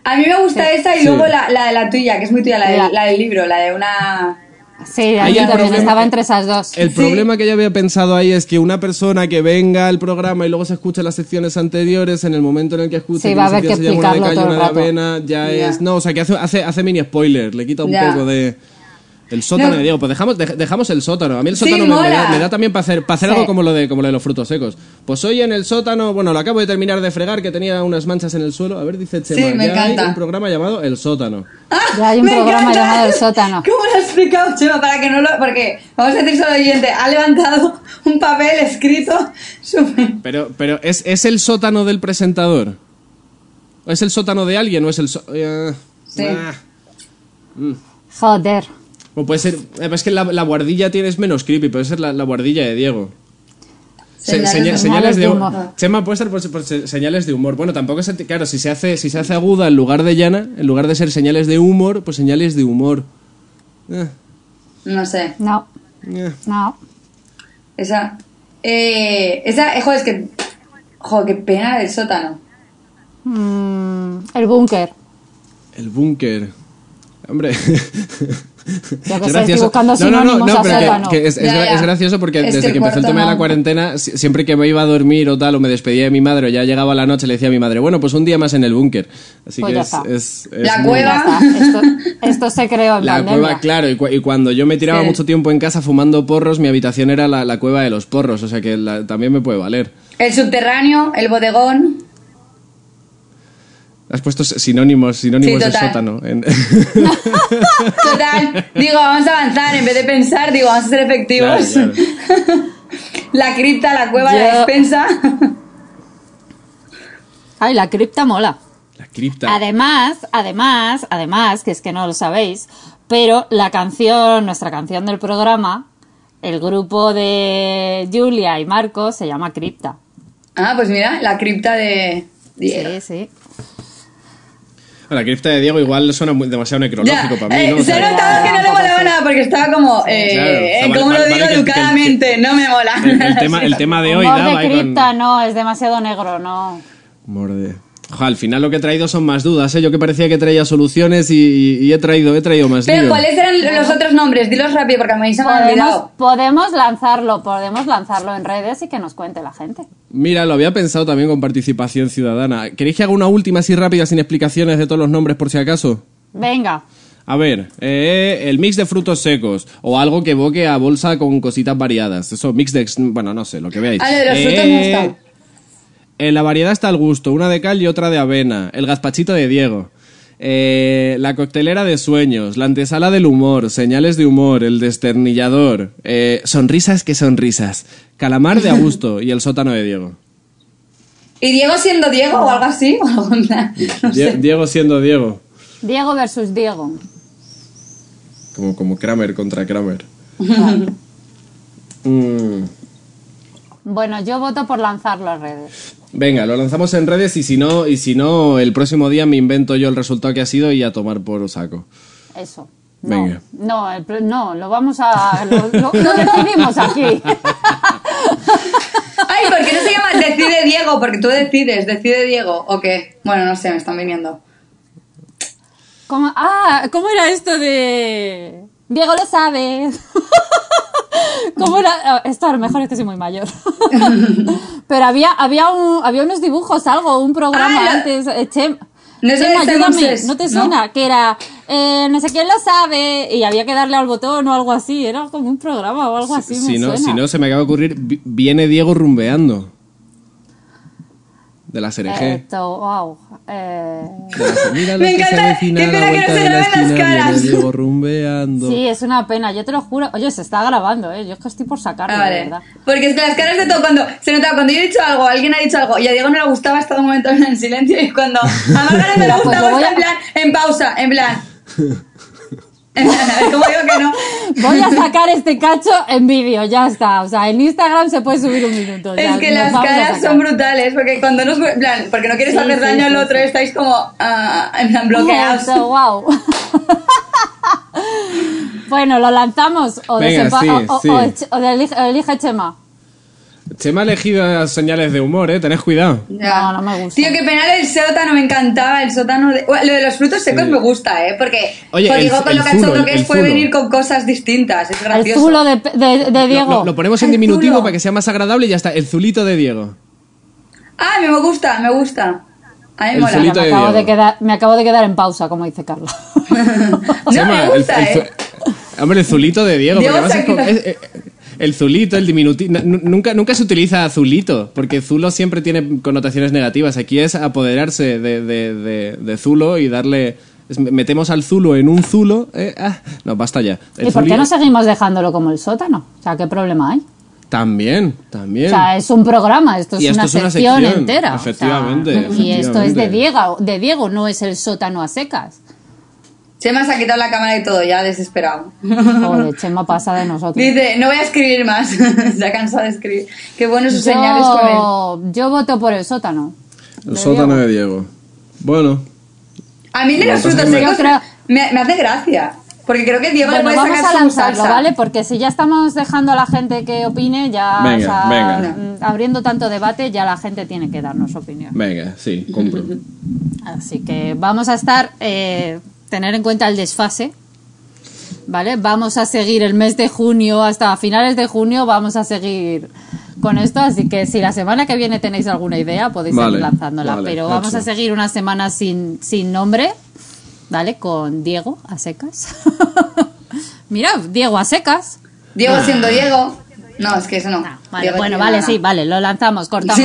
A mí me gusta esa y Sí. luego la, la de la tuya, que es muy tuya, la, de- la del libro, la de una... Sí, también problema- estaba entre esas dos. El Sí. problema que yo había pensado ahí es que una persona que venga al programa y luego se escuche las secciones anteriores, en el momento en el que escuche Sí, que va a haber sección que se llama una de explicarlo calle, una de rato. avena, ya Ya. es... No, o sea, que hace, hace, hace mini spoiler, le quita un Ya. poco de... El sótano No. de Diego, pues dejamos, dej- dejamos el sótano. A mí el Sí, sótano me- da, me da también para hacer, para hacer Sí. algo como lo, de, como lo de los frutos secos. Pues hoy en el sótano, bueno, lo acabo de terminar de fregar, que tenía unas manchas en el suelo. A ver, dice Chema, Sí, me ya hay encanta. un programa llamado El Sótano. Ya hay un programa encanta. llamado El Sótano. ¿Cómo lo has explicado, Chema? Para que no lo... Porque, vamos a decir solo oyente, ha levantado un papel escrito súper... Pero, pero ¿es, ¿es el sótano del presentador? ¿O es el sótano de alguien o es el... só- eh, Sí. ah. Joder. O puede ser... Es que la, la guardilla tienes menos creepy, puede ser la, la guardilla de Diego. Se- Señales señales de humor. humor. Chema puede ser por, por se- señales de humor. Bueno, tampoco se... Claro, si se, hace, si se hace aguda en lugar de llana, en lugar de ser señales de humor, pues señales de humor. Eh, No sé, No, eh. no. esa... Eh, esa, eh, joder, es que... Joder, qué pena del sótano. Mm, el búnker. El búnker. Hombre. Yo que sé, estoy buscando no, no, no, pero que- que, es, es Ya, gra- ya. es gracioso porque Es que desde el que empezó el tema de la cuarentena, si- siempre que me iba a dormir o tal, o me despedía de mi madre, o ya llegaba la noche, le decía a mi madre, bueno, pues un día más en el búnker. Así Pues que ya es, está. es- es La muy- cueva. Esto, esto se creó en La pandemia. cueva, claro, y, cu- y cuando yo me tiraba Sí. mucho tiempo en casa fumando porros, mi habitación era la, la cueva de los porros, o sea que la- también me puede valer. El subterráneo, el bodegón... Has puesto sinónimos, sinónimos Sí, de sótano. en- Total, digo, vamos a avanzar, en vez de pensar, digo, vamos a ser efectivos. Claro, claro. La cripta, la cueva, la despensa. Ay, la cripta mola. La cripta. Además, además, además, que es que no lo sabéis, pero la canción, nuestra canción del programa, el grupo de Julia y Marcos se llama Cripta. Ah, pues mira, la cripta de... Diego. Sí, sí. La cripta de Diego igual suena muy- demasiado necrológico Ya, para mí, eh, ¿no? O se ha sea, notado que no le molaba nada porque estaba como, eh, Claro, eh, o sea, ¿cómo vale- lo vale digo que- que- educadamente? no me mola. El, el tema, el tema de hoy Humor daba de con- cripta, no, es demasiado negro, no. Humor de- Ojo, al final lo que he traído son más dudas, ¿eh? Yo que parecía que traía soluciones y, he traído he traído más Pero lío. ¿cuáles eran los otros nombres? Dilos rápido porque a mí se me olvidado. podemos lanzarlo, podemos lanzarlo en redes y que nos cuente la gente. Mira, lo había pensado también con participación ciudadana. ¿Queréis que haga una última así rápida sin explicaciones de todos los nombres por si acaso? Venga, A ver, eh, el mix de frutos secos o algo que evoque a bolsa con cositas variadas. Eso, mix de... Bueno, no sé, lo que veáis. Lo de los frutos me gusta. En la variedad está el gusto, una de cal y otra de avena. El gazpachito de Diego. Eh, la coctelera de sueños, la antesala del humor, señales de humor, el desternillador, eh, sonrisas que sonrisas, calamar de Augusto y el sótano de Diego. ¿Y Diego siendo Diego o algo así? No Die- sé. Diego siendo Diego, Diego versus Diego. como, como Kramer contra Kramer. Mm. Bueno, yo voto por lanzarlo a redes. Venga, lo lanzamos en redes y si no, y si no, el próximo día me invento yo el resultado que ha sido y a tomar por saco. Eso. No, Venga. no, el pre- no, lo vamos a. Lo, lo- lo decidimos aquí. Ay, ¿por qué no se llama Decide Diego? Porque tú decides, decide Diego, ¿o qué? Bueno, no sé, me están viniendo. ¿Cómo, ah, ¿cómo era esto de. Diego lo sabe. ¿Cómo era? Ah, Esto a lo mejor es que soy muy mayor. Pero había, había, un, había unos dibujos, algo, un programa Ah, antes. eh, Chem- No es de Chema, ayúdame, Cebuses, ¿no te ¿no? suena? Que era, eh, no sé quién lo sabe, y había que darle al botón o algo así. Era como un programa o algo así. si, me no, suena. si no, se me acaba de ocurrir, vi- viene Diego rumbeando. De la SRG. Esto, wow. Eh, Mira lo Me que se encanta, avecina qué a la pena que no vuelta se de la graben las esquina, viene. Diego rumbeando. sí, es una pena, yo te lo juro. Oye, se está grabando, ¿eh? Yo es que estoy por sacarlo, Ah, de vale. verdad. Porque es que las caras de todo, cuando se notaba, cuando yo he dicho algo, alguien ha dicho algo y a Diego no le gustaba, estaba un momento en silencio y cuando a Margaret no le Pues lo gustaba, está a- en plan, en pausa, en plan. En plan, a ver cómo digo que no. Voy a sacar este cacho en vídeo, ya está. O sea, en Instagram se puede subir un minuto. ya, Es que las caras son brutales, porque cuando nos. En plan, porque no quieres Sí, hacer sí, daño al otro, sí. estáis como. ah, en plan, bloqueados. Wow. bueno, ¿lo lanzamos o, Venga, desempa- sí, o, o- sí. o eche- o de- elige, elige Chema? Chema ha elegido señales de humor, eh. Tened cuidado. Ya. No, no me gusta. Tío, que penal el sótano, me encantaba. El sótano. De... Bueno, lo de los frutos secos me gusta, ¿eh? Porque. Oye, el- digo, con el lo cachondo el- que el es, puede venir con cosas distintas. Es El gracioso. zulo de, de, de Diego. Lo, lo ponemos en El diminutivo zulo. para que sea más agradable y ya está. El zulito de Diego. Ah, me gusta, me gusta. A mí me El mola. zulito me, de acabo de quedar, me acabo de quedar en pausa, como dice Carla. No, Chema, me el- gusta, el, ¿eh? Hombre, el zulito de Diego. Diego porque además se es como- quita- es- eh, el zulito, el diminutivo. Nunca, nunca se utiliza zulito, porque zulo siempre tiene connotaciones negativas. Aquí es apoderarse de, de, de- de zulo y darle. metemos al zulo en un zulo. eh, ah, no, basta ya. El ¿Y por qué no seguimos dejándolo como el sótano? O sea, ¿qué problema hay? También, también. O sea, es un programa, esto es, esto una, es una sección sección, entera. o sea, efectivamente, y esto es de efectivamente. Diego, de Diego, no es el sótano a secas. Chema se ha quitado la cámara y todo, ya desesperado. Joder, Chema pasa de nosotros. Dice, no voy a escribir más. se ha cansado de escribir. Qué bueno sus señales con él. Yo, voto por el sótano. El de sótano Diego. de Diego. Bueno, A mí de Lo los frutos secos creo- me, me hace gracia. Porque creo que Diego le Bueno, puede vamos sacar a su lanzarlo, salsa. ¿vale? Porque si ya estamos dejando a la gente que opine, ya Venga, o sea, venga. mm, abriendo tanto debate, ya la gente tiene que darnos opinión. venga, sí, compro. Así que vamos a estar, eh, tener en cuenta el desfase, ¿vale? Vamos a seguir el mes de junio, hasta finales de junio vamos a seguir con esto, así que si la semana que viene tenéis alguna idea, podéis Vale, seguir lanzándola, vale, pero vamos hecho. a seguir una semana sin, sin nombre, ¿vale? Con Diego a secas. Mira, Diego a secas. Diego siendo Diego. No, es que eso no. Ah, vale, bueno, vale, nada. sí, vale, lo lanzamos, cortamos.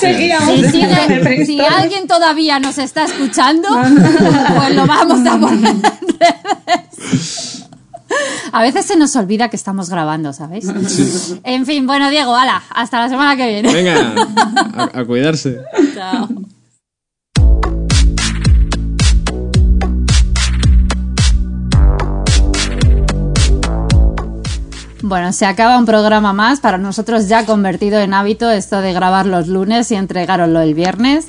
Seguíamos. Si, sigue- si alguien todavía nos está escuchando, pues lo vamos a poner en redes. A veces se nos olvida que estamos grabando, ¿sabéis? En fin, bueno, Diego, ala, hasta la semana que viene. Venga, a, a cuidarse. Chao. Bueno, se acaba un programa más, para nosotros ya convertido en hábito esto de grabar los lunes y entregaroslo el viernes.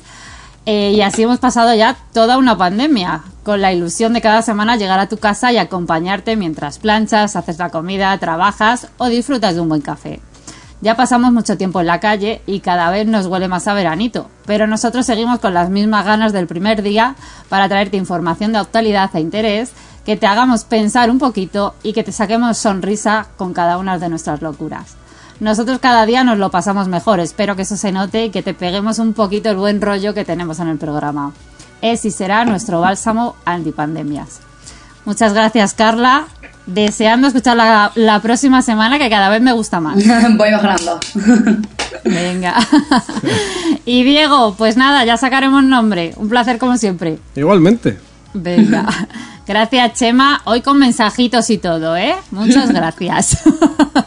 Eh, y así hemos pasado ya toda una pandemia, con la ilusión de cada semana llegar a tu casa y acompañarte mientras planchas, haces la comida, trabajas o disfrutas de un buen café. Ya pasamos mucho tiempo en la calle y cada vez nos huele más a veranito, pero nosotros seguimos con las mismas ganas del primer día para traerte información de actualidad e interés, que te hagamos pensar un poquito y que te saquemos sonrisa con cada una de nuestras locuras. Nosotros cada día nos lo pasamos mejor, espero que eso se note y que te peguemos un poquito el buen rollo que tenemos en el programa. Es y será nuestro bálsamo antipandemias. Muchas gracias, Carla. Deseando escuchar la, la próxima semana, que cada vez me gusta más. Voy mejorando. Venga. y Diego, pues nada, ya sacaremos nombre. Un placer como siempre. Igualmente. Venga. Gracias, Chema. Hoy con mensajitos y todo, ¿eh? Muchas gracias.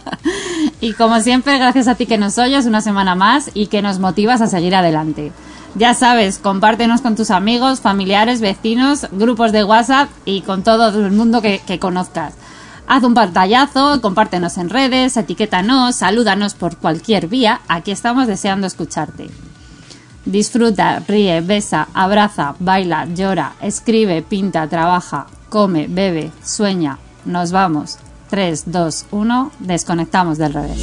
y como siempre, gracias a ti que nos oyes una semana más y que nos motivas a seguir adelante. Ya sabes, compártenos con tus amigos, familiares, vecinos, grupos de WhatsApp y con todo el mundo que, que conozcas. Haz un pantallazo, compártenos en redes, etiquétanos, salúdanos por cualquier vía. Aquí estamos deseando escucharte. Disfruta, ríe, besa, abraza, baila, llora, escribe, pinta, trabaja. come, bebe, sueña, nos vamos. 3, 2, 1, desconectamos del revés.